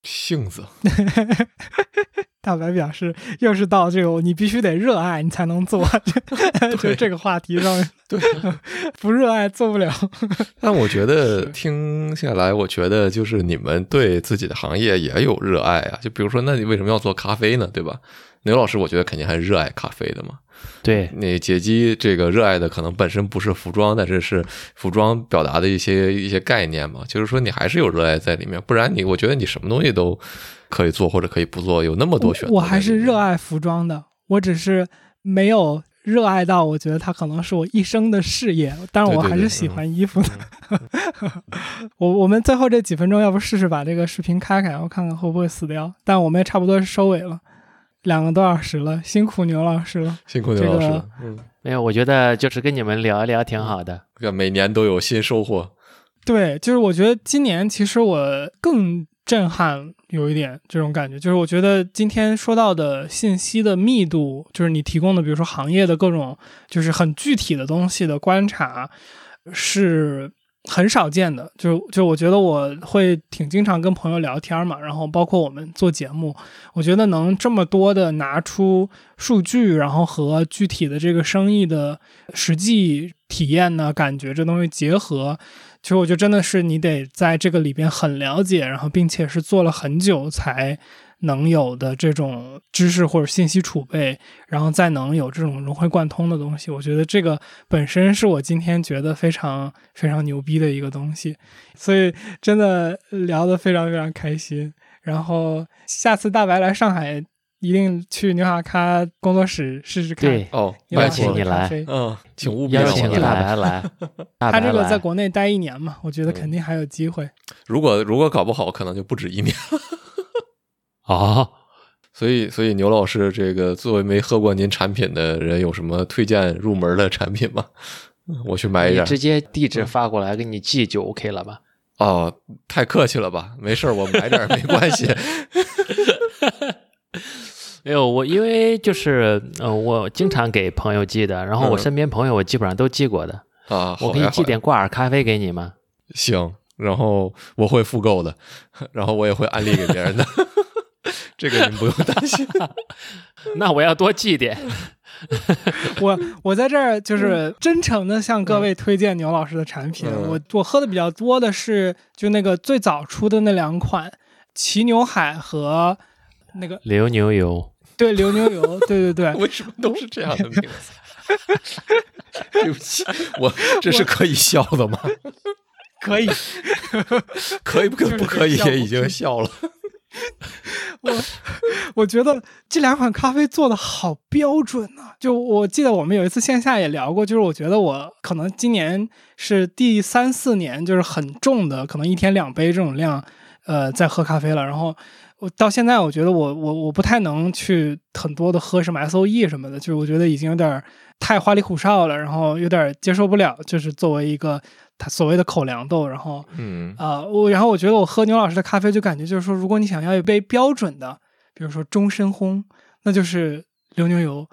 性子，大白表示，又是到这个你必须得热爱你才能做，就这个话题上面，对，不热爱做不了。但我觉得听下来，我觉得就是你们对自己的行业也有热爱啊。就比如说，那你为什么要做咖啡呢？对吧？牛老师，我觉得肯定还是热爱咖啡的嘛。对，那解基这个热爱的可能本身不是服装，但是是服装表达的一些一些概念嘛。就是说你还是有热爱在里面，不然你我觉得你什么东西都可以做或者可以不做，有那么多选择。我还是热。爱服装的，我只是没有热爱到，我觉得它可能是我一生的事业，但是我还是喜欢衣服的。我我们最后这几分钟，要不试试把这个视频开开，我看看会不会死掉。但我们也差不多是收尾了，两个多小时了，辛苦牛老师了。辛苦牛老师这个了，嗯，没有，我觉得就是跟你们聊一聊挺好的。看每年都有新收获。对，就是我觉得今年其实我更震撼，有一点这种感觉，就是我觉得今天说到的信息的密度，就是你提供的，比如说行业的各种，就是很具体的东西的观察，是很少见的。就就我觉得我会挺经常跟朋友聊天嘛，然后包括我们做节目，我觉得能这么多的拿出数据，然后和具体的这个生意的实际体验呢、感觉这东西结合。其实我觉得真的是你得在这个里边很了解，然后并且是做了很久才能有的这种知识或者信息储备，然后再能有这种融会贯通的东西。我觉得这个本身是我今天觉得非常非常牛逼的一个东西，所以真的聊得非常非常开心。然后下次大白来上海，一定去牛卡咖工作室试试看。对，哦。邀请你来嗯，请务必邀。请 大白来，他这个在国内待一年嘛，我觉得肯定还有机会。如果如果搞不好，可能就不止一年。哦，所以，所以牛老师这个作为没喝过您产品的人，有什么推荐入门的产品吗？嗯 我去买一点。你直接地址发过来给你寄就 OK 了吧？哦，太客气了吧？没事儿，我买点儿没关系。没有，我因为就是呃，我经常给朋友寄的，然后我嗯身边朋友我基本上都寄过的。啊，我可以寄点挂耳咖啡给你吗？行，然后我会复购的，然后我也会安利给别人的，这个您不用担心。那我要多记点。我我在这儿就是真诚的向各位推荐牛老师的产品。嗯我我喝的比较多的是就那个最早出的那两款骑牛海和那个流牛油，对流牛油，对对对，为什么都是这样的名字？对不起，我这是可以笑的吗？可以。可以不可就是不可以也已经笑了。我我觉得这两款咖啡做的好标准啊！就我记得我们有一次线下也聊过，就是我觉得我可能今年是第三四年，就是很重的，可能一天两杯这种量，呃，在喝咖啡了。然后我到现在，我觉得我我我不太能去很多的喝什么 S O E 什么的，就是我觉得已经有点太花里胡哨了，然后有点接受不了，就是作为一个它所谓的口粮豆，然后嗯啊、我然后我觉得我喝牛老师的咖啡，就感觉就是说，如果你想要一杯标准的，比如说终身烘，那就是流牛油；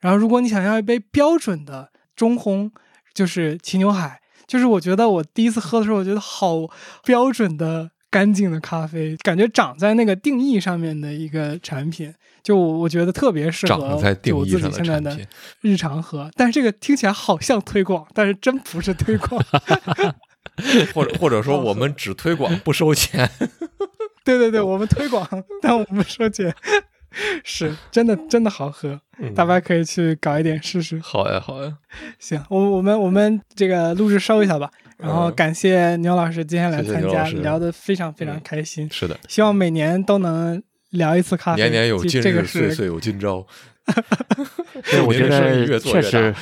然后如果你想要一杯标准的中烘，就是齐牛海。就是我觉得我第一次喝的时候，我觉得好标准的干净的咖啡，感觉长在那个定义上面的一个产品，就我我觉得特别适合长在定就我自己义上的现在的日常喝。但是这个听起来好像推广，但是真不是推广。或者或者说我们只推广不收钱。对对对，我们推广，但我们收钱，是真的真的好喝，嗯大家可以去搞一点试试。好呀好呀，行，我我们我们这个录制收一下吧，然后嗯感谢牛老师今天来参加，聊得非常非常嗯开心，是的，希望每年都能聊一次咖啡，年年有这今日，这个是岁岁有今朝。对，我觉得越做越确实大。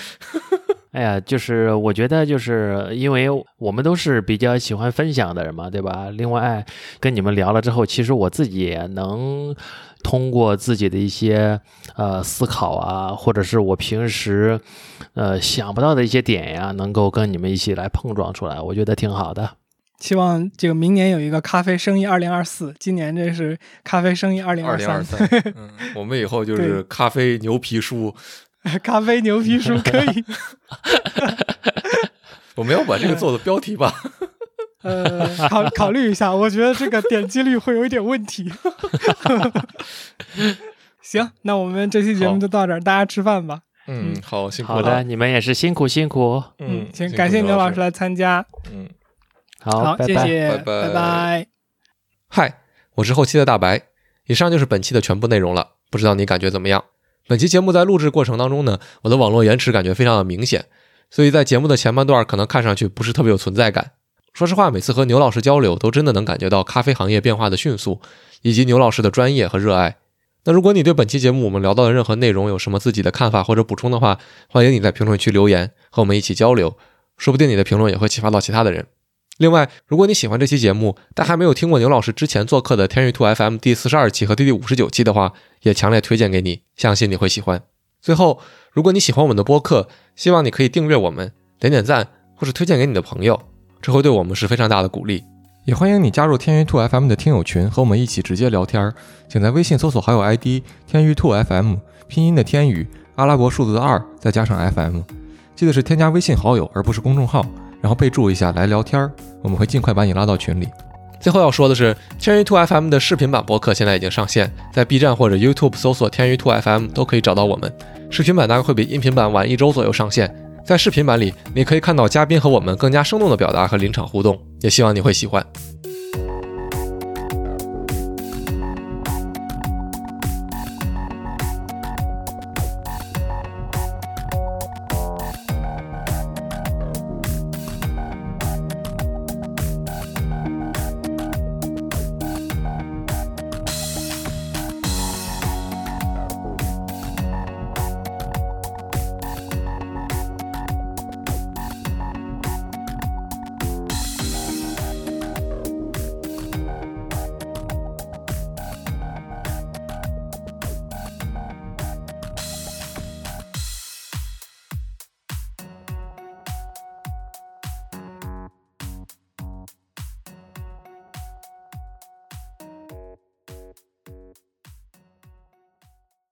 哎呀，就是我觉得，就是因为我们都是比较喜欢分享的人嘛，对吧？另外，跟你们聊了之后，其实我自己也能通过自己的一些呃思考啊，或者是我平时呃想不到的一些点呀，能够跟你们一起来碰撞出来，我觉得挺好的。希望这个明年有一个咖啡生意二零二四，今年这是咖啡生意二零二三，三，嗯，我们以后就是咖啡牛皮书，咖啡牛皮书可以，我没有把这个做的标题吧。呃，考考虑一下，我觉得这个点击率会有一点问题。行，那我们这期节目就到这儿，大家吃饭吧。嗯，好，辛苦好的，了。你们也是辛苦辛苦。嗯，行，感谢牛老老师。来参加，嗯，好，好，拜拜。谢谢，拜拜拜拜。嗨，我是后期的大白。以上就是本期的全部内容了，不知道你感觉怎么样？本期节目在录制过程当中呢，我的网络延迟感觉非常的明显，所以在节目的前半段可能看上去不是特别有存在感。说实话，每次和牛老师交流，都真的能感觉到咖啡行业变化的迅速，以及牛老师的专业和热爱。那如果你对本期节目我们聊到的任何内容有什么自己的看法或者补充的话，欢迎你在评论区留言和我们一起交流，说不定你的评论也会启发到其他的人。另外，如果你喜欢这期节目，但还没有听过牛老师之前做客的天域兔 FM 第四十二期和第第五十九期的话，也强烈推荐给你，相信你会喜欢。最后，如果你喜欢我们的播客，希望你可以订阅我们，点点赞，或是推荐给你的朋友，这会对我们是非常大的鼓励。也欢迎你加入天域兔 FM 的听友群，和我们一起直接聊天儿。请在微信搜索好友 ID 天域兔 FM，拼音的天宇，阿拉伯数字的二，再加上 FM。记得是添加微信好友，而不是公众号，然后备注一下来聊天儿，我们会尽快把你拉到群里。最后要说的是，天娱兔 FM 的视频版播客现在已经上线，在 B 站或者 YouTube 搜索“天娱兔 FM” 都可以找到我们。视频版大概会比音频版晚一周左右上线。在视频版里，你可以看到嘉宾和我们更加生动的表达和临场互动，也希望你会喜欢。